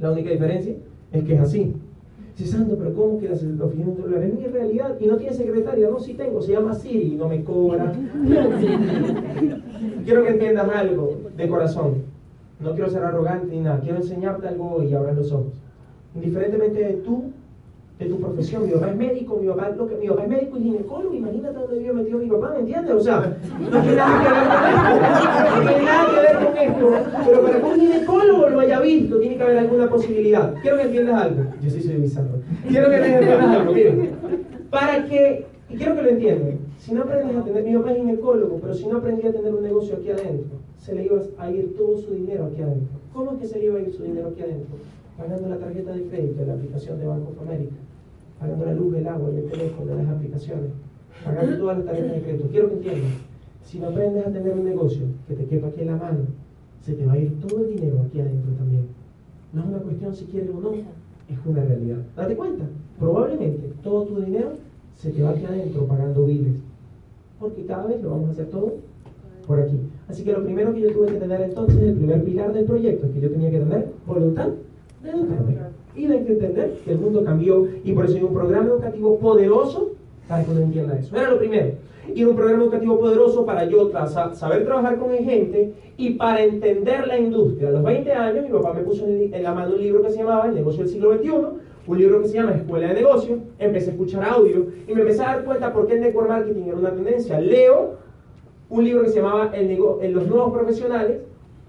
B: la única diferencia es que es así. Dice, Santo, pero ¿cómo que las oficinas de dólares? Es mi realidad. Y no tiene secretaria. No, sí tengo. Se llama Siri y no me cobra. quiero que entiendas algo de corazón. No quiero ser arrogante ni nada. Quiero enseñarte algo y abras los ojos. Indiferentemente de tú de tu profesión. Mi papá es médico, mi papá, lo que, mi papá es médico y ginecólogo. Imagínate dónde vive metido mi papá, ¿me entiendes? O sea, no tiene nada que ver con esto. No tiene nada que ver con esto. Pero para que un ginecólogo lo haya visto, tiene que haber alguna posibilidad. Quiero que entiendas algo. Yo sí soy bizarro. Quiero que entiendas algo. Miren, para que, y quiero que lo entiendan. Si no aprendes a tener, mi papá es ginecólogo, pero si no aprendí a tener un negocio aquí adentro, se le iba a ir todo su dinero aquí adentro. ¿Cómo es que se le iba a ir su dinero aquí adentro? Pagando la tarjeta de crédito de la aplicación de Banco of America pagando la luz, el agua, el teléfono, las aplicaciones, pagando todas las tareas de crédito. Quiero que entiendas, si no aprendes a tener un negocio que te quepa aquí en la mano, se te va a ir todo el dinero aquí adentro también. No es una cuestión si quieres o no, es una realidad. Date cuenta, probablemente todo tu dinero se te va aquí adentro pagando biles, porque cada vez lo vamos a hacer todo por aquí. Así que lo primero que yo tuve que tener entonces, el primer pilar del proyecto, que yo tenía que tener voluntad de educarme. Y hay que entender que el mundo cambió y por eso hay un programa educativo poderoso para que uno entienda eso. Era lo primero. Y un programa educativo poderoso para yo saber trabajar con gente y para entender la industria. A los 20 años mi papá me puso en la mano un libro que se llamaba El negocio del siglo XXI, un libro que se llama Escuela de Negocios. Empecé a escuchar audio y me empecé a dar cuenta por qué el network marketing era una tendencia. Leo un libro que se llamaba el Los nuevos profesionales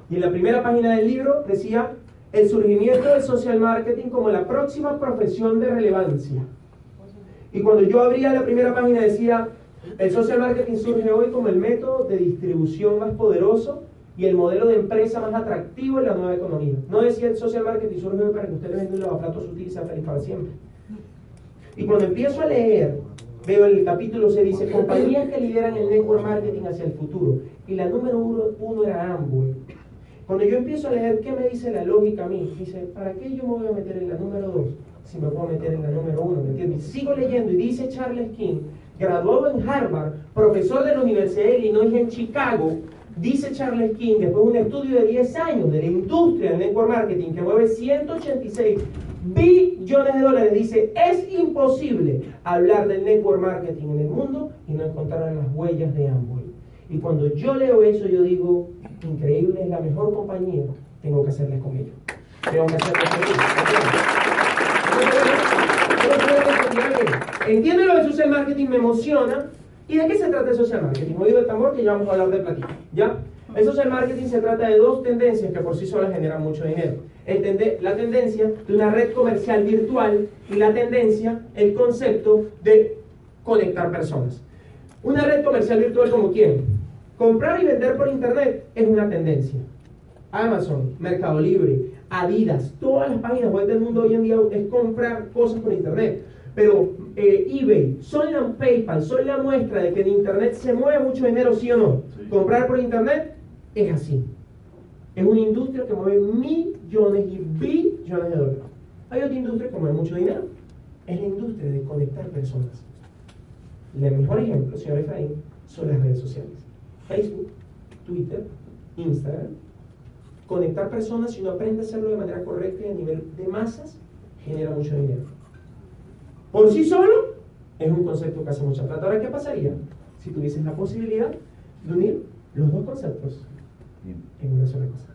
B: y en la primera página del libro decía el surgimiento del social marketing como la próxima profesión de relevancia. Y cuando yo abría la primera página decía, el social marketing surge hoy como el método de distribución más poderoso y el modelo de empresa más atractivo en la nueva economía. No decía el social marketing surge hoy para que usted le venda un lavaplatos sutil y sea feliz para siempre. Y cuando empiezo a leer, veo el capítulo se dice, compañías que lideran el network marketing hacia el futuro. Y la número uno, uno era Amway. Cuando yo empiezo a leer qué me dice la lógica a mí, dice, ¿para qué yo me voy a meter en la número 2 si me puedo meter en la número 1? ¿Me entiendes? Sigo leyendo y dice Charles King, graduado en Harvard, profesor de la Universidad de Illinois en Chicago, dice Charles King, después de un estudio de 10 años de la industria del network marketing que mueve 186 billones de dólares, dice, es imposible hablar del network marketing en el mundo y no encontrar las huellas de Amway. Y cuando yo leo eso, yo digo, increíble, es la mejor compañía, tengo que hacerles con ellos. Tengo que hacerles con ellos. Entiende lo de social marketing, me emociona. ¿Y de qué se trata el social marketing? Oído el tambor que ya vamos a hablar de platino. ¿Ya? El social marketing se trata de dos tendencias que por sí solas generan mucho dinero. la tendencia de una red comercial virtual y la tendencia, el concepto de conectar personas. Una red comercial virtual como quién? Comprar y vender por internet es una tendencia. Amazon, Mercado Libre, Adidas, todas las páginas web del mundo hoy en día es comprar cosas por internet. Pero eh, eBay, son la PayPal, son la muestra de que en internet se mueve mucho dinero, sí o no. Comprar por internet es así. Es una industria que mueve millones y billones de dólares. Hay otra industria que mueve mucho dinero. Es la industria de conectar personas. El mejor ejemplo, señor Efraín, son las redes sociales. Facebook, Twitter, Instagram. Conectar personas, si uno aprende a hacerlo de manera correcta y a nivel de masas, genera mucho dinero. Por sí solo, es un concepto que hace mucha plata. Ahora, ¿qué pasaría si tuvieses la posibilidad de unir los dos conceptos en una sola cosa?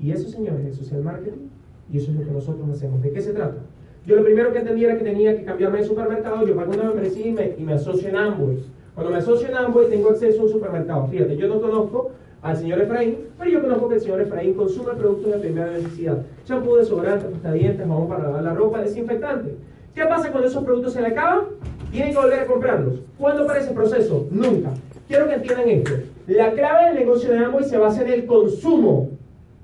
B: Y eso, señores, es social marketing y eso es lo que nosotros hacemos. ¿De qué se trata? Yo lo primero que entendí era que tenía que cambiarme de supermercado, yo pago una membresía y me, y me asocio en ambos. Cuando me asocio en Amway tengo acceso a un supermercado. Fíjate, yo no conozco al señor Efraín, pero yo conozco que el señor Efraín consume productos de primera necesidad. Champú, desodorante, dientes, jabón para lavar la ropa, desinfectante. ¿Qué pasa cuando esos productos se le acaban? Tienen que volver a comprarlos. ¿Cuándo para ese proceso? Nunca. Quiero que entiendan esto. La clave del negocio de Amway se basa en el consumo.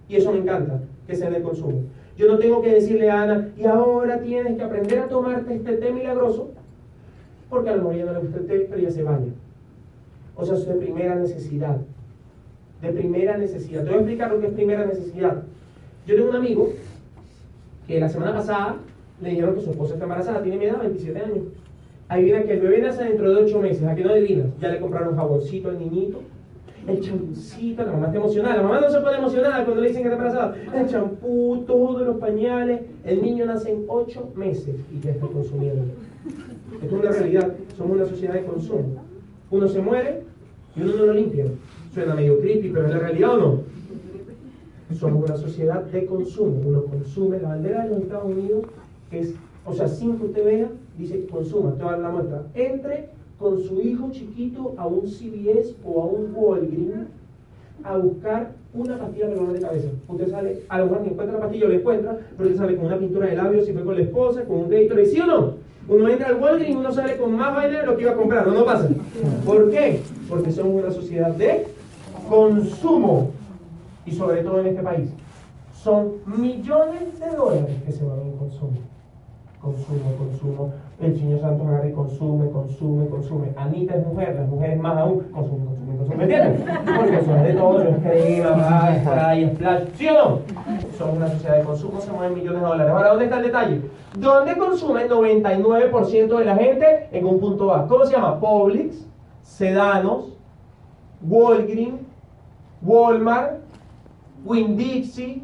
B: Y eso me encanta, que sea en el consumo. Yo no tengo que decirle a Ana, y ahora tienes que aprender a tomarte este té milagroso porque a lo mejor ya no le gusta el té, pero ya se baña. O sea, es de primera necesidad. De primera necesidad. Te voy a explicar lo que es primera necesidad. Yo tengo un amigo que la semana pasada le dijeron que su esposa está embarazada, tiene mi edad, 27 años. Ahí viene que el bebé nace dentro de 8 meses, ¿a que no adivinas? Ya le compraron jaboncito al niñito. El champucito, la mamá está emocionada. La mamá no se puede emocionar cuando le dicen que está embarazada. El champú, todos los pañales. El niño nace en ocho meses y ya está consumiendo. Esto es una realidad. Somos una sociedad de consumo. Uno se muere y uno no lo limpia. Suena medio creepy, pero es la realidad o no. Somos una sociedad de consumo. Uno consume. La bandera de los Estados Unidos es, o sea, sin que usted vea, dice consuma. Toda la muestra. Entre con su hijo chiquito a un CBS o a un Walgreens a buscar una pastilla para dolor de cabeza. Usted sale, a lo mejor ni encuentra la pastilla, lo encuentra, pero usted sale con una pintura de labios, si fue con la esposa, con un Gatorade, ¿sí o no? Uno entra al Walgreens y uno sale con más vaina de lo que iba a comprar, ¿no? No pasa. ¿Por qué? Porque somos una sociedad de consumo. Y sobre todo en este país. Son millones de dólares que se van en consumo consumo, consumo. El señor Santos agarra consume, consume, consume. Anita es mujer, las mujeres más aún consumen, consumen, consumen. ¿Me entiendes? Porque es de todo, es crema, spray, splash. ¿Sí o no? Somos una sociedad de consumo, se mueven millones de dólares. Ahora, ¿dónde está el detalle? ¿Dónde consume el 99% de la gente? En un punto A. ¿Cómo se llama? Publix, Sedanos, Walgreens, Walmart, Winn-Dixie,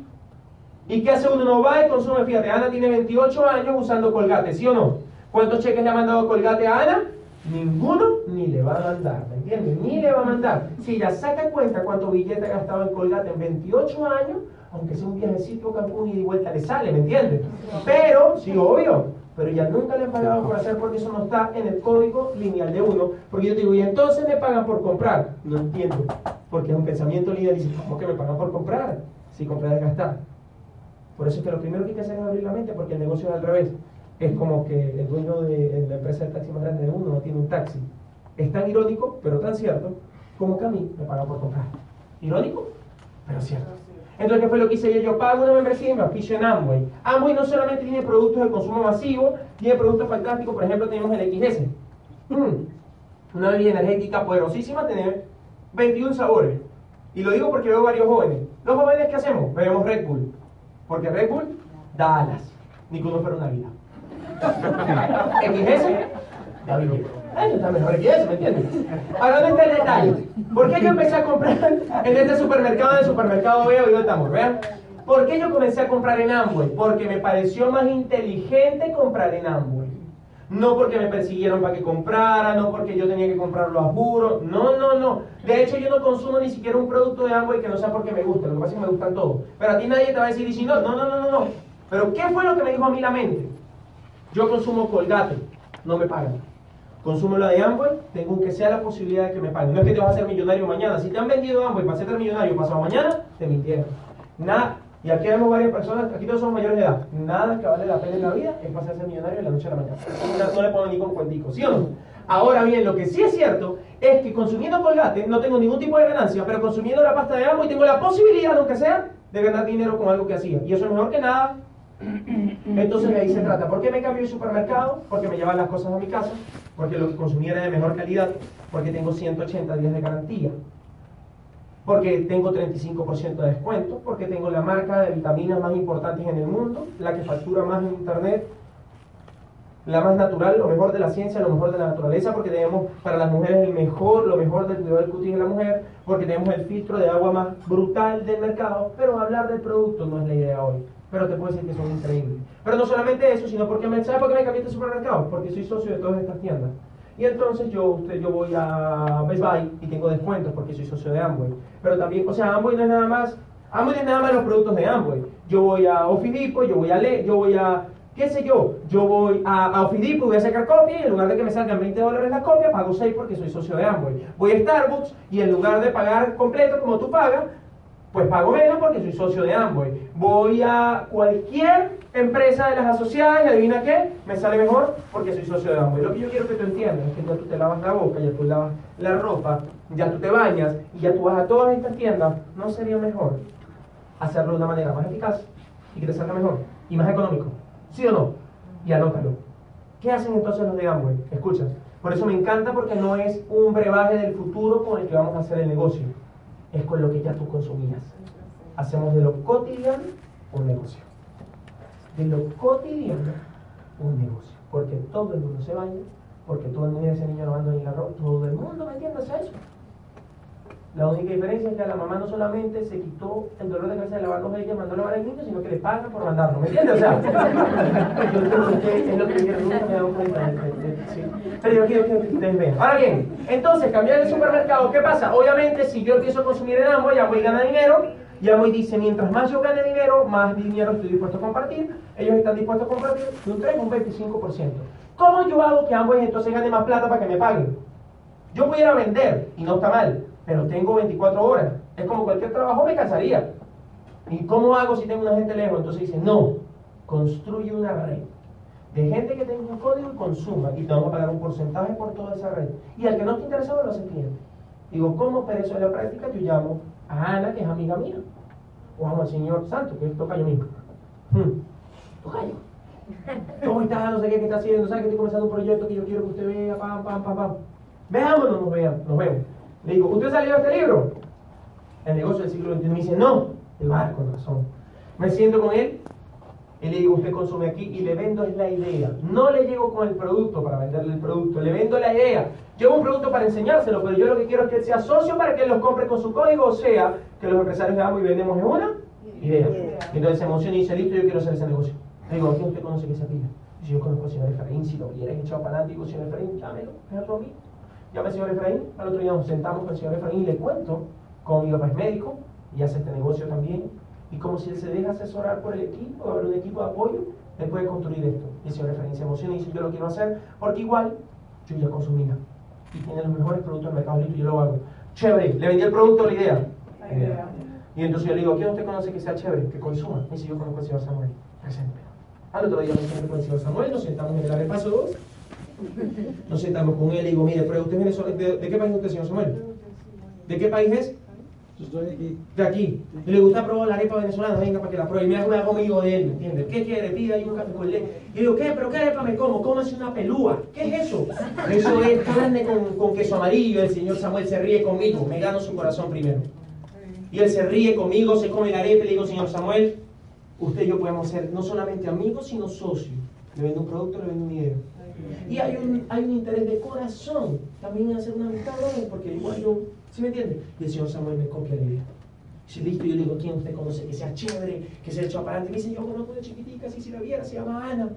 B: ¿Y qué hace uno? No va y consume. Fíjate, Ana tiene 28 años usando colgate, ¿sí o no? ¿Cuántos cheques le ha mandado colgate a Ana? Ninguno ni le va a mandar, ¿me entiendes? Ni le va a mandar. Si ella saca cuenta cuánto billete ha gastado en colgate en 28 años, aunque sea un viajecito a Cancún y de vuelta le sale, ¿me entiendes? Pero, sí, obvio, pero ya nunca le han pagado por hacer porque eso no está en el código lineal de uno. Porque yo digo, y entonces me pagan por comprar. No entiendo, porque es un pensamiento lineal dice, ¿cómo que me pagan por comprar? Si comprar es gastar. Por eso es que lo primero que hay que hacer es abrir la mente, porque el negocio es al revés. Es como que el dueño de la empresa de taxi más grande del mundo no tiene un taxi. Es tan irónico, pero tan cierto, como que a mí me pagan por comprar. Irónico, pero cierto. Entonces, ¿qué fue lo que hice yo? Yo pago una membresía y me aficio en Amway. Amway no solamente tiene productos de consumo masivo, tiene productos fantásticos. Por ejemplo, tenemos el XS. Mm. Una bebida energética poderosísima, tiene 21 sabores. Y lo digo porque veo varios jóvenes. Los jóvenes, ¿qué hacemos? Bebemos Red Bull. Porque Red Bull da alas, ni que uno fuera una vida. XS. Eso está mejor XS, ¿me entiendes? Ahora, ¿dónde está el detalle? ¿Por qué yo empecé a comprar en este supermercado, en el supermercado veo y estamos, vean? ¿Por qué yo comencé a comprar en Amway? Porque me pareció más inteligente comprar en Amway. No porque me persiguieron para que comprara, no porque yo tenía que comprarlo a juro. No, no, no. De hecho, yo no consumo ni siquiera un producto de Amway que no sea porque me guste. Lo que pasa es que me gustan todos. Pero a ti nadie te va a decir, y no, no, no, no, no. Pero ¿qué fue lo que me dijo a mí la mente? Yo consumo Colgate, no me pagan. Consumo la de Amway, tengo que sea la posibilidad de que me paguen. No es que te vas a hacer millonario mañana. Si te han vendido Amway para ser millonario pasado mañana, te mintieron. Nada, y aquí vemos varias personas, aquí todos somos mayores de edad. Nada que vale la pena en la vida es pasar a ser millonario de la noche a la mañana. No, le pongo ni con cuentico, ¿sí o no? Ahora bien, lo que sí es cierto es que consumiendo colgate no tengo ningún tipo de ganancia, pero consumiendo la pasta de y tengo la posibilidad, aunque sea, de ganar dinero con algo que hacía. Y eso es mejor que nada. Entonces de ahí se trata. ¿Por qué me cambio de supermercado? Porque me llevan las cosas a mi casa, porque lo que consumiera de mejor calidad, porque tengo 180 días de garantía porque tengo 35% de descuento, porque tengo la marca de vitaminas más importantes en el mundo, la que factura más en internet, la más natural, lo mejor de la ciencia, lo mejor de la naturaleza, porque tenemos para las mujeres el mejor, lo mejor del cuidado del cutis de la mujer, porque tenemos el filtro de agua más brutal del mercado, pero hablar del producto no es la idea hoy. Pero te puedo decir que son increíbles. Pero no solamente eso, sino porque me, ¿sabes por qué me cambié de supermercado? Porque soy socio de todas estas tiendas. Y entonces yo, usted, yo voy a Best Buy y tengo descuentos porque soy socio de Amway. Pero también, o sea, Amway no es nada más, Amway no es nada más los productos de Amway. Yo voy a Ofidipo, yo voy a Le, yo voy a, qué sé yo, yo voy a, a Ofidipo y voy a sacar copia y en lugar de que me salgan 20 dólares la copia, pago 6 porque soy socio de Amway. Voy a Starbucks y en lugar de pagar completo como tú pagas, pues pago menos porque soy socio de Amway. Voy a cualquier empresa de las asociadas y adivina qué, me sale mejor porque soy socio de Amway. Lo que yo quiero que tú entiendas es que ya tú te lavas la boca, ya tú lavas la ropa, ya tú te bañas y ya tú vas a todas estas tiendas, ¿no sería mejor hacerlo de una manera más eficaz y que te salga mejor y más económico? ¿Sí o no? Y anótalo. ¿Qué hacen entonces los de Amway? Escucha, por eso me encanta porque no es un brebaje del futuro con el que vamos a hacer el negocio es con lo que ya tú consumías. Hacemos de lo cotidiano un negocio. De lo cotidiano un negocio. Porque todo el mundo se baña, porque todo el mundo ese niño lavando en la ropa, todo el mundo, ¿me entiendes eso? La única diferencia es que a la mamá no solamente se quitó el dolor de cabeza de lavar los ella, mandó lavar al niño, sino que le pagan por mandarlo. ¿Me entiendes? O sea, yo creo que es lo que quiero, nunca me he dado cuenta. Sí. Pero yo quiero que ustedes vean. Ahora bien, entonces, cambiar el supermercado, ¿qué pasa? Obviamente, si yo empiezo a consumir en ambos, ya voy a ganar dinero. Y Amway dice, mientras más yo gane dinero, más dinero estoy dispuesto a compartir. Ellos están dispuestos a compartir de un 3 un 25%. ¿Cómo yo hago que Amway entonces gane más plata para que me paguen? Yo pudiera vender, y no está mal, pero tengo 24 horas. Es como cualquier trabajo, me cansaría. ¿Y cómo hago si tengo una gente lejos? Entonces dice, no, construye una red de gente que tenga un código y consuma, y te vamos a pagar un porcentaje por toda esa red. Y al que no esté interesado lo hace cliente. Digo, ¿cómo? Pero eso en la práctica yo llamo a Ana, que es amiga mía, o llamo al señor Santo, que es tocayo mío. Hmm. Tocayo. ¿Cómo está? No sé qué, qué está haciendo, ¿sabe que estoy comenzando un proyecto que yo quiero que usted vea? Pam, pam, pam, pam. Veámonos, nos veamos, nos vemos. Le digo, ¿usted salió de este libro? El negocio del siglo XXI. Me dice, no. Le digo, ah, con razón. Me siento con él y le digo, usted consume aquí y le vendo la idea. No le llego con el producto para venderle el producto, le vendo la idea. Llevo un producto para enseñárselo, pero yo lo que quiero es que él sea socio para que él los compre con su código, o sea, que los empresarios de y vendemos en una idea. Entonces se emociona y dice, listo, yo quiero hacer ese negocio. Le digo, ¿a quién usted conoce que se pila? Si yo conozco al señor Efraín, si lo hubieras echado para adelante, digo, señor Efraín, llámelo, es otro amigo. Llame al señor Efraín, al otro día nos sentamos con el señor Efraín y le cuento cómo mi papá es médico y hace este negocio también. Y como si él se deja asesorar por el equipo, haber un equipo de apoyo, él puede construir esto. Y el señor Efraín se emociona y dice, yo lo quiero hacer porque igual yo ya consumía. Y tiene los mejores productos del mercado y yo lo hago. Chévere, le vendí el producto, la idea. La idea. Y entonces yo le digo, ¿quién usted conoce que sea chévere, que consuma? Me dice, yo conozco al señor Samuel. Presente. Al otro día me encontré con el señor Samuel, nos sentamos en el paso 2 nos sentamos con él y digo, mire, pero usted viene ¿de, ¿de qué país es usted, señor Samuel? ¿De qué país es? De aquí. ¿Y le gusta probar la arepa venezolana? Venga para que la pruebe. Y me hago un amigo de él, ¿me entiendes? ¿Qué quiere? Pida ahí un café con leche. Y digo, ¿qué? ¿Pero qué arepa me como? Cómase una pelúa. ¿Qué es eso? Eso es carne con, con queso amarillo. El señor Samuel se ríe conmigo. Me gano su corazón primero. Y él se ríe conmigo, se come la arepa y le digo, señor Samuel, usted y yo podemos ser no solamente amigos, sino socios. Le vendo un producto, le vendo un idea. Y hay un, hay un interés de corazón también en hacer una amistad porque igual yo, ¿sí me entiende? Y el señor Samuel me copia la idea. Listo, yo le digo, ¿quién usted conoce que sea chévere, que sea hecho para adelante? Me dice, yo conozco una chiquitica, así si la viera, se llama Ana.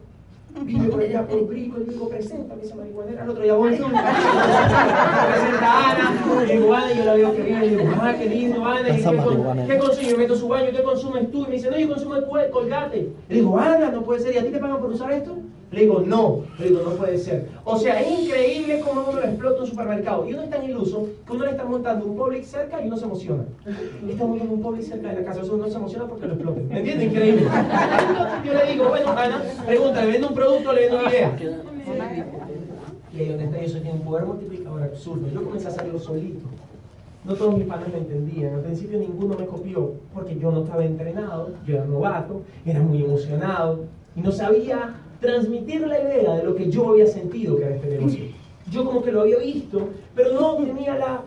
B: Vive por allá por Brico, le digo, preséntame esa marihuanera. Al otro día voy, presenta a Ana. Y digo, Ana, yo la veo que viene, y digo, ah, qué lindo, Ana. ¿Y qué, ¿Qué? Yo meto su baño, ¿qué consumes tú? Y me dice, no, yo consumo el colgate. Le digo, Ana, no puede ser, ¿y a ti te pagan por usar esto? Le digo, no, le digo, no puede ser. O sea, es increíble cómo uno lo explota un supermercado. Y uno es tan iluso que uno le está montando un public cerca y uno se emociona. Le está montando un public cerca de la casa, eso uno se emociona porque lo explota. ¿Me entiendes? Increíble. Yo le digo, bueno, Ana, pregunta, ¿le vendo un producto o le vendo una idea? Y ahí donde está eso tiene un poder multiplicador absurdo. Yo comencé a hacerlo solito. No todos mis padres me entendían. Al principio ninguno me copió porque yo no estaba entrenado, yo era novato, era muy emocionado y no sabía transmitir la idea de lo que yo había sentido que era este negocio. Yo como que lo había visto, pero no tenía la...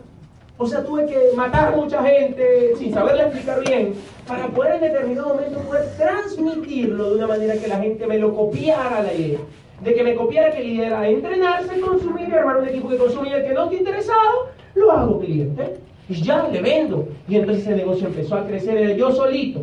B: O sea, tuve que matar mucha gente sin saberle explicar bien para poder en determinado momento poder transmitirlo de una manera que la gente me lo copiara la idea. De que me copiara que la idea era entrenarse, consumir, armar un equipo que consume y el que no esté interesado, lo hago cliente. Y ya le vendo. Y entonces el negocio empezó a crecer yo solito.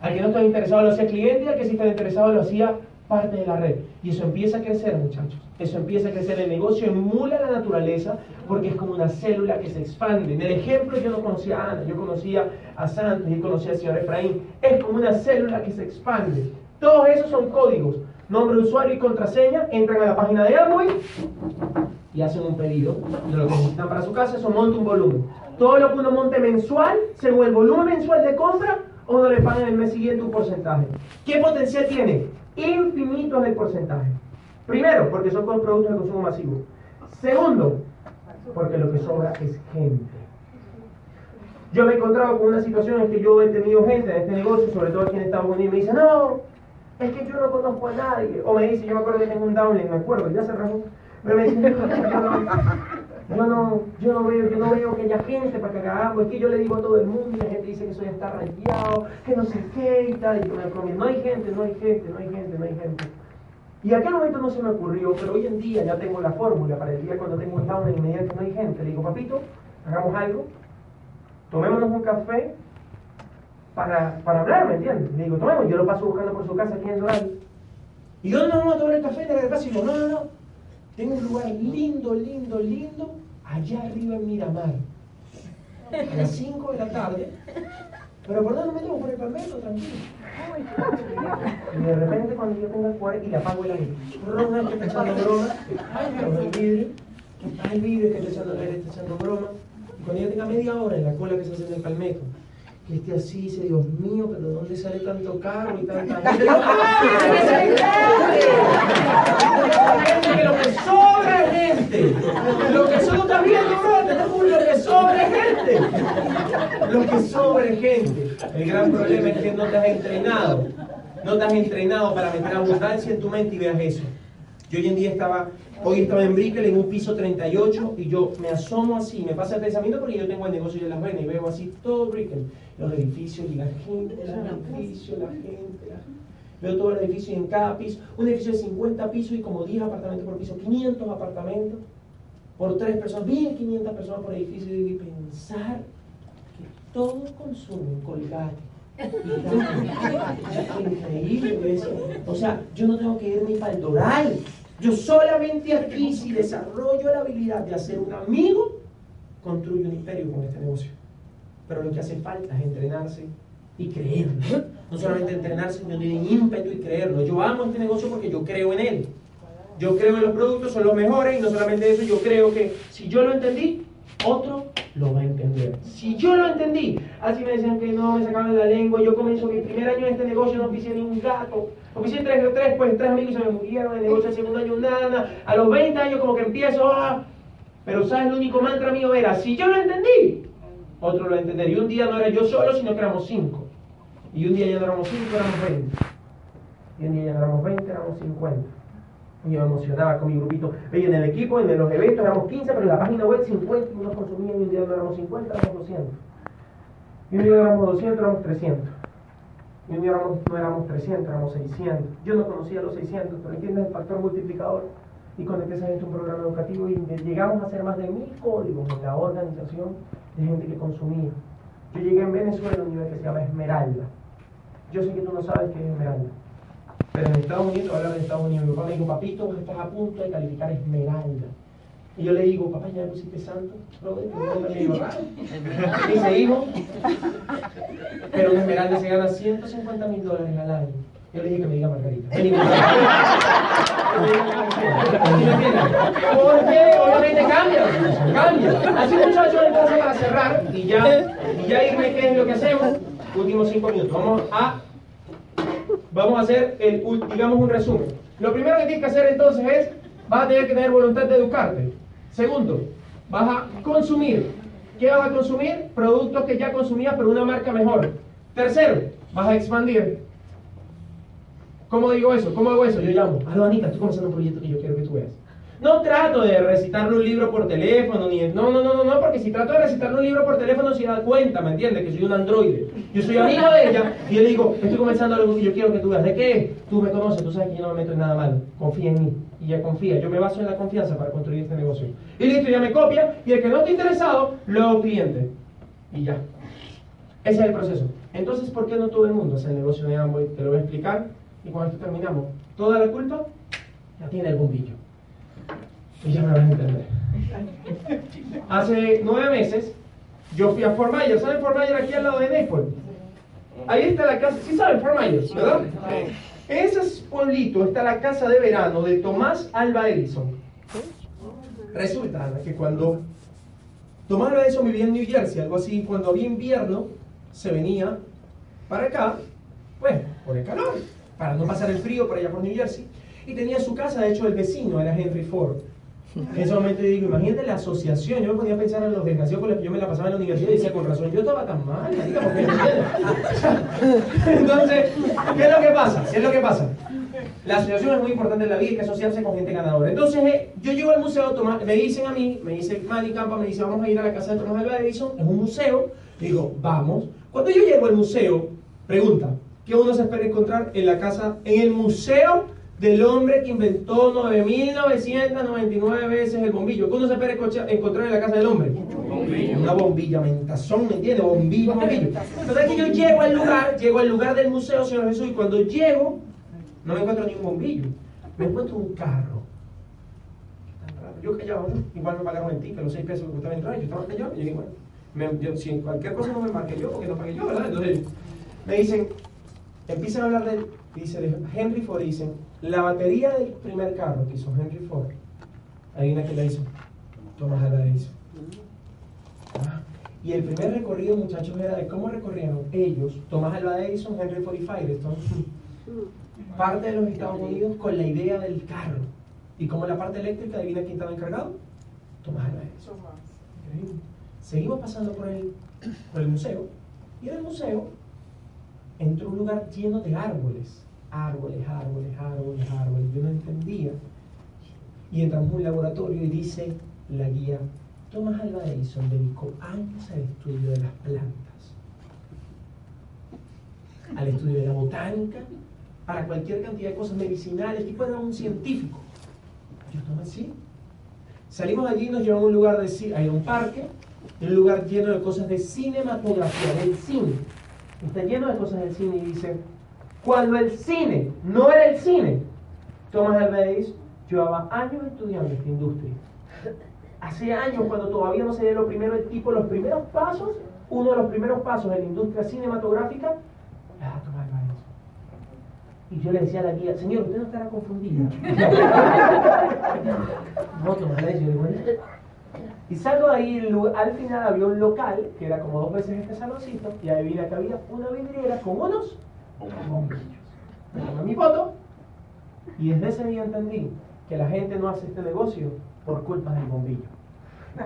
B: Al que no estaba interesado lo hacía cliente y al que sí estaba interesado lo hacía parte de la red. Y eso empieza a crecer, muchachos. Eso empieza a crecer. El negocio emula la naturaleza porque es como una célula que se expande. En el ejemplo yo no conocía a Ana, yo conocía a Santos y conocía al señor Efraín. Es como una célula que se expande. Todos esos son códigos. Nombre usuario y contraseña. Entran a la página de Amway y hacen un pedido de lo que necesitan para su casa. Eso monta un volumen. Todo lo que uno monte mensual, según el volumen mensual de compra, uno le paga el mes siguiente un porcentaje. ¿Qué potencial tiene? Infinitos de porcentaje. Primero, porque son productos de consumo masivo. Segundo, porque lo que sobra es gente. Yo me he encontrado con una situación en que yo he tenido gente en este negocio, sobre todo aquí en Estados Unidos, y me dice, no, es que yo no conozco a nadie. O me dice, yo me acuerdo que tengo un downlink, me acuerdo, ya cerramos. Pero me dice, yo no, yo no veo, yo no veo que haya gente para que hagamos, es que yo le digo a todo el mundo y la gente dice que eso ya está rayado, que no sé qué y tal, y yo me prometo, no hay gente, no hay gente, no hay gente, no hay gente. Y aquel momento no se me ocurrió, pero hoy en día ya tengo la fórmula para el día cuando tengo un down y me que no hay gente. Le digo, papito, hagamos algo. tomémonos un café para, para hablar, ¿me entiendes? Le digo, tomemos, yo lo paso buscando por su casa aquí en Doral. ¿Y dónde nos vamos a tomar el café? De la casa y digo, no, no, no, tengo un lugar lindo, lindo, lindo, allá arriba en Miramar. A las 5 de la tarde. Pero por dónde me tengo por el palmetto, tranquilo. Y de repente cuando yo tengo el cuarto y le apago el aire. Broma, que está echando broma. Ay, el vidrio. Ay, el vidrio que está echando el aire, está echando broma. Y cuando yo tenga media hora en la cola que se hace en el palmetto, que esté así, dice, Dios mío, pero ¿de dónde sale tanto carro y tanta gente? lo que sobra es gente. Lo que solo está viendo, bro, lo que sobra es gente. Lo que sobra es gente. El gran problema es que no te has entrenado. No te has entrenado para meter abundancia en tu mente y veas eso. Yo hoy en día estaba, hoy estaba en Brickell en un piso 38 y yo me asomo así, me pasa el pensamiento porque yo tengo el negocio de las venas y veo así todo Brickell, los edificios y la gente, los edificios, la gente, la gente. Veo todo el edificio y en cada piso, un edificio de 50 pisos y como 10 apartamentos por piso, 500 apartamentos por 3 personas, 1500 personas por edificio y pensar que todos consumen colgate. Increíble eso. O sea, yo no tengo que ir ni para el Doral. Yo solamente aquí, si desarrollo la habilidad de hacer un amigo, construyo un imperio con este negocio. Pero lo que hace falta es entrenarse y creerlo. No solamente entrenarse, sino tener ímpetu y creerlo. Yo amo este negocio porque yo creo en él. Yo creo en los productos, son los mejores y no solamente eso, yo creo que si yo lo entendí, otro lo va a entender. Si yo lo entendí, así me decían que no, me sacaban la lengua, yo comienzo mi primer año en este negocio, no pisé ni un gato, no pisé tres, tres, pues tres amigos se me murieron, el negocio el segundo año nada, a los 20 años como que empiezo, ah, pero sabes, el único mantra mío era, si yo lo entendí, otro lo va a entender. Y un día no era yo solo, sino que éramos cinco. Y un día ya no éramos cinco, éramos 20. Y un día ya no éramos 20, éramos 50. Y yo me emocionaba con mi grupito. En el equipo, en los eventos éramos 15, pero en la página web 50 y unos consumían. Y un día no éramos 50, éramos 200. Y un día éramos 200, éramos 300. Y un día éramos, no éramos 300, éramos 600. Yo no conocía los 600, pero entiendes el factor multiplicador. Y conecté esa gente un programa educativo y llegamos a hacer más de mil códigos en la organización de gente que consumía. Yo llegué en Venezuela a un nivel que se llama Esmeralda. Yo sé que tú no sabes qué es Esmeralda. Pero en Estados Unidos, hablar de Estados Unidos, mi papá me dijo, papito, vos estás a punto de calificar Esmeralda. Y yo le digo, papá, ¿ya me pusiste santo? Brother, me raro. Dice, hijo, pero un Esmeralda se gana 150 mil dólares al año. Yo le dije que me diga Margarita. Vení, Porque obviamente cambia, cambia. Así muchachos, entonces para cerrar y ya, y ya irme, ¿qué es lo que hacemos? Últimos cinco minutos. Vamos a vamos a hacer, el, digamos, un resumen. Lo primero que tienes que hacer entonces es, vas a tener que tener voluntad de educarte. Segundo, vas a consumir. ¿Qué vas a consumir? Productos que ya consumías, pero una marca mejor. Tercero, vas a expandir. ¿Cómo digo eso? ¿Cómo hago eso? Yo llamo, aló Anita, estoy comenzando un proyecto que yo quiero que tú veas. No trato de recitarle un libro por teléfono, ni no, no, no, no, no, porque si trato de recitarle un libro por teléfono se da cuenta, ¿me entiendes? Que soy un androide. Yo soy amigo de ella y yo le digo, estoy comenzando algo que yo quiero que tú veas. ¿De qué? Tú me conoces, tú sabes que yo no me meto en nada malo. Confía en mí. Y ella confía. Yo me baso en la confianza para construir este negocio. Y listo, ya me copia y el que no esté interesado, lo hago cliente. Y ya. Ese es el proceso. Entonces, ¿por qué no todo el mundo hace el negocio de Amway? Te lo voy a explicar y cuando esto terminamos. Toda la culpa la tiene el bombillo. Y ya me vas a entender. Hace nueve meses yo fui a Fort Myers. ¿Saben Fort Myers aquí al lado de Naples? Ahí está la casa, sí saben Fort Myers, ¿verdad? En ese pueblito está la casa de verano de Tomás Alba Edison. Resulta que cuando Tomás Alba Edison vivía en New Jersey, algo así, cuando había invierno, se venía para acá, bueno, por el calor, para no pasar el frío por allá por New Jersey, y tenía su casa, de hecho el vecino era Henry Ford. En ese momento yo digo, imagínate la asociación. Yo me ponía a pensar en los desgraciados con los que yo me la pasaba en la universidad y decía, con razón, yo estaba tan mal, Entonces, ¿qué es lo que pasa? ¿Qué es lo que pasa? La asociación es muy importante en la vida, hay que asociarse con gente ganadora. Entonces, eh, yo llego al museo, me dicen a mí, me dice Manny Campa, me dice, vamos a ir a la casa de Tomás Alba Edison, es un museo. Digo, vamos. Cuando yo llego al museo, pregunta, ¿qué uno se espera encontrar en la casa, en el museo del hombre que inventó 9.999 veces el bombillo. ¿Qué uno se puede encontrar en la casa del hombre? Una bombilla, mentazón, ¿me entiendes? Bombillo, bombillo. Entonces que yo llego al lugar, llego al lugar del museo, Señor Jesús, y cuando llego, no me encuentro ni un bombillo. Me encuentro un carro. Yo callado, ¿no? Igual me pagaron el ticket, los seis pesos que costaba entrar, yo estaba callado, y yo dije, bueno, me, si en cualquier cosa no me marqué yo, porque no pagué yo, ¿verdad? Entonces, me dicen, empiezan a hablar de, dice, de Henry Ford, dicen, la batería del primer carro que hizo Henry Ford, hay una que la hizo, Thomas Alva Edison. Ah, y el primer recorrido, muchachos, era de cómo recorrieron ellos, Thomas Alva Edison, Henry Ford y Firestone, parte de los Estados Unidos con la idea del carro. Y como la parte eléctrica, adivina quién estaba encargado. Tomás Alva Edison. Seguimos pasando por el, por el museo. Y en el museo entró un lugar lleno de árboles. Árboles, árboles, árboles, árboles. Yo no entendía. Y entramos en un laboratorio y dice la guía, Thomas Alva Edison dedicó años al estudio de las plantas, al estudio de la botánica, para cualquier cantidad de cosas medicinales, tipo era un científico. Yo estaba así. Salimos allí y nos llevamos a un lugar de hay un parque, un lugar lleno de cosas de cinematografía, del cine. Está lleno de cosas del cine y dice, cuando el cine no era el cine, Thomas Alva llevaba años estudiando esta industria. Hace años, cuando todavía no se ve lo primero, el tipo, los primeros pasos, uno de los primeros pasos de la industria cinematográfica, ah, Thomas Alva y yo le decía a la guía, señor, usted no estará confundida. no, Tomás Y salgo de ahí, al final había un local, que era como dos veces este saloncito, y adivina que había una vidriera con unos bombillos. Me tomé mi foto, y desde ese día entendí que la gente no hace este negocio por culpa del bombillo.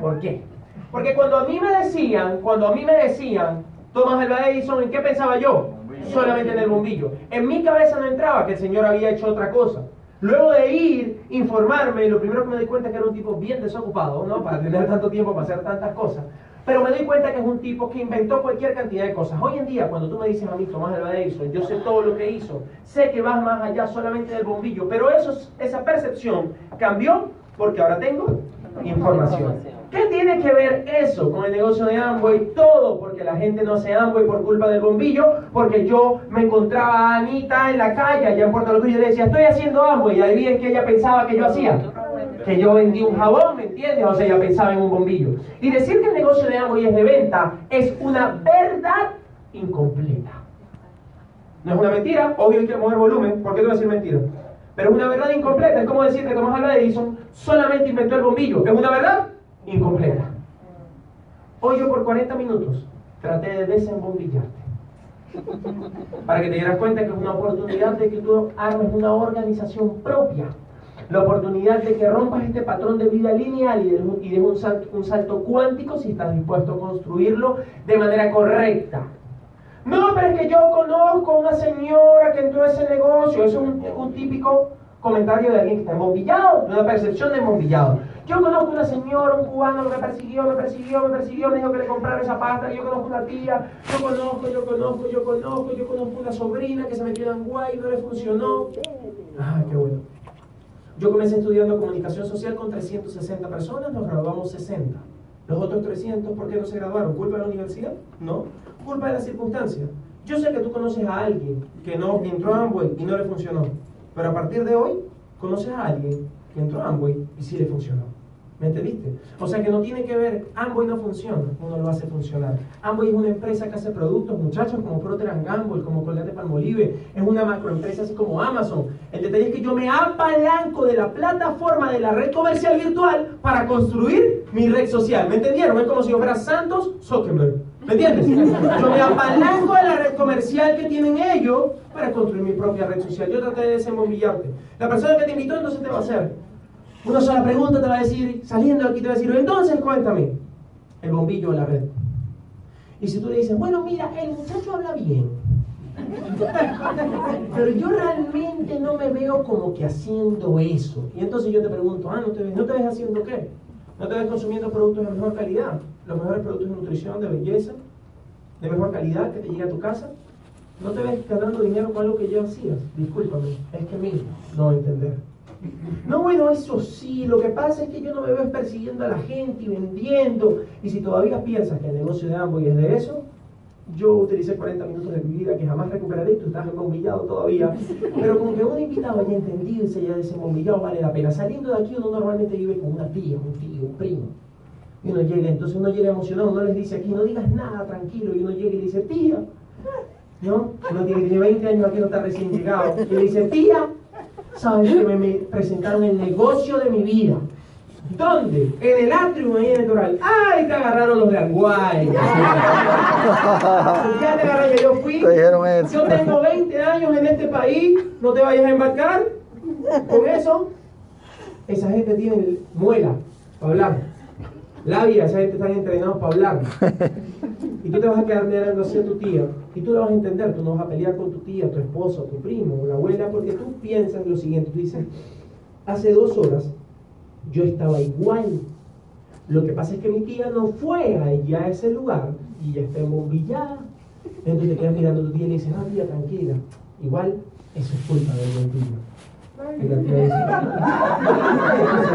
B: ¿Por qué? Porque cuando a mí me decían, cuando a mí me decían, Thomas Alva Edison, ¿en qué pensaba yo? solamente en el bombillo. En mi cabeza no entraba que el Señor había hecho otra cosa. Luego de ir, informarme, lo primero que me di cuenta es que era un tipo bien desocupado, ¿no? Para tener tanto tiempo para hacer tantas cosas. Pero me di cuenta que es un tipo que inventó cualquier cantidad de cosas. Hoy en día, cuando tú me dices a mí, Tomás Alba Edison, yo sé todo lo que hizo, sé que vas más allá solamente del bombillo, pero eso, esa percepción cambió porque ahora tengo información. ¿Qué tiene que ver eso con el negocio de Amway? Todo, porque la gente no hace Amway por culpa del bombillo, porque yo me encontraba a Anita en la calle allá en Puerto Rico y le decía, estoy haciendo Amway, y ahí bien que ella pensaba que yo hacía. Que yo vendí un jabón, ¿me entiendes? O sea, ella pensaba en un bombillo. Y decir que el negocio de Amway es de venta es una verdad incompleta. No es una mentira, obvio hay que mover volumen, ¿por qué te voy a decir mentira? Pero es una verdad incompleta, es como decir que Tomás Alva Edison solamente inventó el bombillo. ¿Es una verdad? Incompleta. Hoy yo por 40 minutos traté de desembombillarte. Para que te dieras cuenta que es una oportunidad de que tú armes una organización propia. La oportunidad de que rompas este patrón de vida lineal y des, un, un, salto, cuántico si estás dispuesto a construirlo de manera correcta. No, pero es que yo conozco a una señora que entró a ese negocio. Eso es un típico comentario de alguien que está embombillado, una percepción de embombillado. Yo conozco una señora, un cubano que me persiguió, me persiguió, me persiguió, me dijo que le comprara esa pasta, yo conozco una tía, yo conozco, yo conozco, yo conozco, yo conozco una sobrina que se metió en guay y no le funcionó. Ah, qué bueno. Yo comencé estudiando comunicación social con 360 personas, nos graduamos 60. Los otros 300, ¿por qué no se graduaron? ¿Culpa de la universidad? No. Culpa de las circunstancias. Yo sé que tú conoces a alguien que no entró a Amway y no le funcionó, pero a partir de hoy conoces a alguien que entró a Amway y sí le funcionó. ¿Me entendiste? O sea que no tiene que ver, Amway no funciona, uno lo hace funcionar. Amway es una empresa que hace productos, muchachos, como Procter Gamble, como Colgate Palmolive, es una macroempresa así como Amazon. El detalle es que yo me apalanco de la plataforma de la red comercial virtual para construir mi red social. ¿Me entendieron? Es como si yo fuera Santos Zuckerberg. ¿Me entiendes? Yo me apalanco de la red comercial que tienen ellos para construir mi propia red social. Yo traté de desembombillarte. La persona que te invitó entonces te va a hacer una sola pregunta te va a decir, saliendo de aquí te va a decir, entonces cuéntame, el bombillo de la red. Y si tú le dices, bueno, mira, el muchacho habla bien, pero yo realmente no me veo como que haciendo eso. Y entonces yo te pregunto, ah, ¿no te ves, ¿no te ves haciendo qué? ¿No te ves consumiendo productos de mejor calidad? Los mejores productos de nutrición, de belleza, de mejor calidad que te llega a tu casa. No te ves ganando dinero con algo que yo hacías. Discúlpame, es que mí no entender. No, bueno, eso sí, lo que pasa es que yo no me veo persiguiendo a la gente y vendiendo. Y si todavía piensas que el negocio de Amway es de eso, yo utilicé 40 minutos de mi vida que jamás recuperaré y tú estás embombillado todavía. Pero como que un invitado haya entendido y se haya desembombillado vale la pena. Saliendo de aquí uno normalmente vive con una tía, un tío, un primo. Y uno llega, entonces uno llega emocionado, uno les dice aquí, no digas nada, tranquilo. Y uno llega y dice, tía, ¿no? Uno tiene, tiene 20 años aquí, no está recién llegado. Y le dice, tía, ¿sabes que me, me presentaron el negocio de mi vida? ¿Dónde? En el atrium ahí en el Doral. ¡Ay, te agarraron los de Anguay! ya te agarraron, yo fui. Yo tengo 20 años en este país, no te vayas a embarcar. Con eso, esa gente tiene muela para hablar. Labia, esa gente están entrenados para hablar. Y tú te vas a quedar mirando así a tu tía. Y tú la vas a entender. Tú no vas a pelear con tu tía, tu esposo, tu primo, la abuela, porque tú piensas lo siguiente. Tú dices, hace dos horas yo estaba igual. Lo que pasa es que mi tía no fue allá a ese lugar y ya está embombillada. Entonces te quedas mirando a tu tía y le dices, ah, tía, tranquila. Igual, eso es culpa del bombillo. Y la tía dice,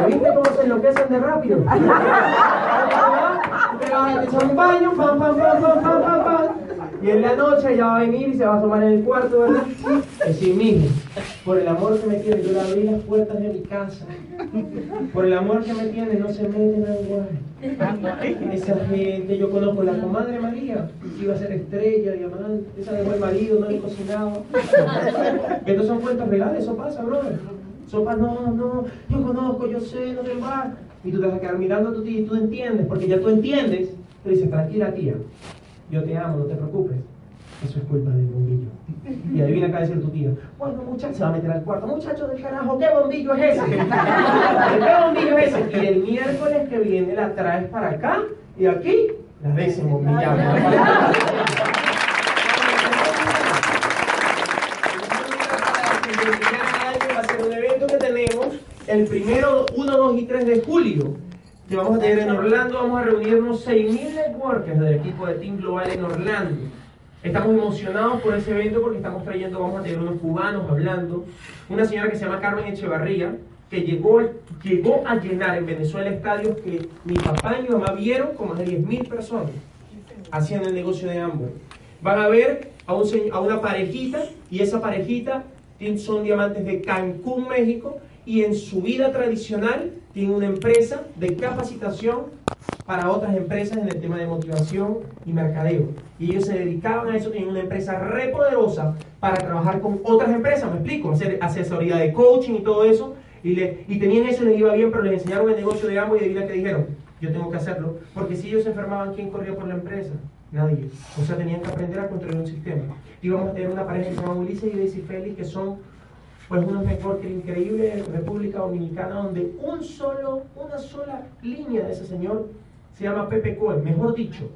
B: ¿viste cómo se enloquecen de rápido? Te vas a echar un baño, pam, pam, pam, pam, pam, pam, pam. Y en la noche ella va a venir y se va a asomar en el cuarto, ¿verdad? Es sí mismo. Por el amor que me tiene, yo le abrí las puertas de mi casa. Por el amor que me tiene, no se meten igual. Esa gente, yo conozco la comadre María, que iba a ser estrella, diamante, esa dejó el marido, no le cocinaba. Estos son cuentos reales, eso pasa, brother. Sopa, no, no, yo conozco, yo sé, no te vas. Y tú te vas a quedar mirando a tu tía y tú entiendes, porque ya tú entiendes. Te dices, tranquila tía, yo te amo, no te preocupes. Eso es culpa del bombillo. Y adivina acá decir tu tía, bueno muchacho, se va a meter al cuarto, muchacho del carajo, ¿qué bombillo es ese? ¿Qué bombillo es ese? Y el miércoles que viene la traes para acá y aquí la desembomillamos. va a ser un evento que tenemos el primero, 1, 2 y 3 de julio que vamos a tener en Orlando. Vamos a reunirnos 6.000 networkers del equipo de Team Global en Orlando. Estamos emocionados por ese evento porque estamos trayendo, vamos a tener unos cubanos hablando. Una señora que se llama Carmen Echevarría, que llegó, llegó a llenar en Venezuela estadios que mi papá y mi mamá vieron con más de 10.000 personas haciendo el negocio de Amway. Van a ver a, un, a una parejita y esa parejita son diamantes de Cancún, México, y en su vida tradicional tiene una empresa de capacitación para otras empresas en el tema de motivación y mercadeo. Y ellos se dedicaban a eso, tenían una empresa re poderosa para trabajar con otras empresas, me explico, hacer asesoría de coaching y todo eso. Y, le, y tenían eso, les iba bien, pero les enseñaron el negocio de ambos y adivina que dijeron, yo tengo que hacerlo, porque si ellos se enfermaban, ¿quién corría por la empresa? Nadie. O sea, tenían que aprender a controlar un sistema. Y vamos a tener una pareja que se llama Ulises y Daisy Félix, que son pues unos networkers increíbles en República Dominicana, donde un solo, una sola línea de ese señor se llama Pepe Cohen, mejor dicho,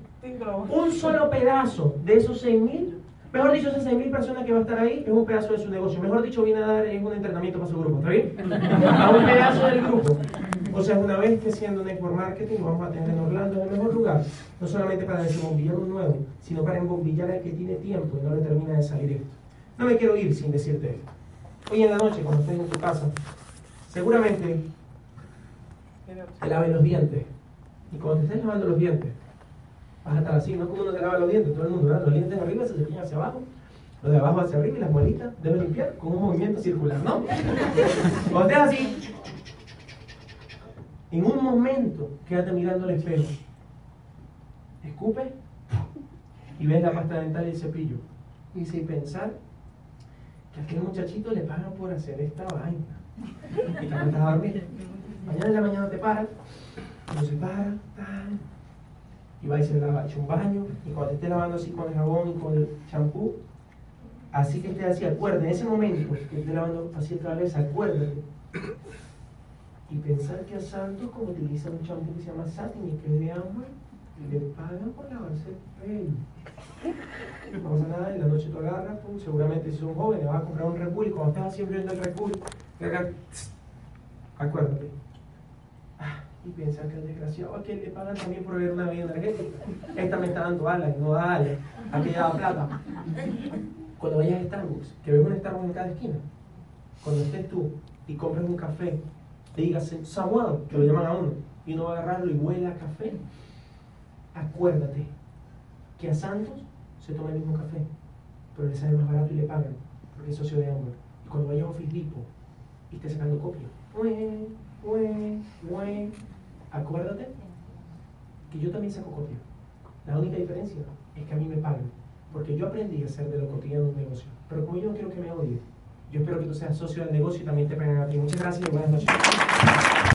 B: un solo pedazo de esos 6.000, mejor dicho, esas 6.000 personas que va a estar ahí es un pedazo de su negocio, mejor dicho, viene a dar es un entrenamiento para su grupo, ¿está bien? A un pedazo del grupo. O sea, una vez que siendo network marketing vamos a tener en Orlando, el mejor lugar, no solamente para desembombillar un nuevo, sino para embombillar al que tiene tiempo y no le termina de salir esto. No me quiero ir sin decirte esto. Hoy en la noche, cuando estés en tu casa, seguramente te laves los dientes. Y cuando te estés lavando los dientes, vas a estar así, no como uno se lava los dientes, todo el mundo, ¿verdad? Los dientes arriba se cepillan hacia abajo, los de abajo hacia arriba y las muelitas deben limpiar con un movimiento circular, ¿no? Cuando estés así, en un momento, quédate mirando el espejo. Escupe y ves la pasta dental y el cepillo. Y sin pensar que a aquel muchachito le pagan por hacer esta vaina. Y te acuestas a dormir. Mañana en la mañana te paras, uno se para, y va y se lava, echa un baño, y cuando te estés lavando así con el jabón y con el champú, así que estés así, acuérdate, en ese momento que estés lavando así otra vez, acuérdate. Y pensar que a Santos, como utiliza un champú que se llama Satin y que es de Amway, le pagan por lavarse el pelo. No pasa nada, en la noche tú agarras, pum, seguramente si son jóvenes vas a comprar un Red y cuando estás así viendo el Red acuérdate. Ah, y piensa que el desgraciado aquel le pagan también por beber una bebida energética. Esta me está dando alas no da alas, aquella da plata. cuando vayas a Starbucks, que ves un Starbucks en cada esquina, cuando estés tú y compres un café, te digas Samuel, que lo llaman a uno, y uno va a agarrarlo y huele a café. Acuérdate que a Santos se toma el mismo café, pero le sale más barato y le pagan, porque es socio de Amber. Y cuando vayas a Office Depot y estés sacando copia, acuérdate que yo también saco copia. La única diferencia es que a mí me pagan, porque yo aprendí a hacer de lo cotidiano un negocio. Pero como yo no quiero que me odie, yo espero que tú seas socio del negocio y también te paguen a ti. Muchas gracias y buenas noches.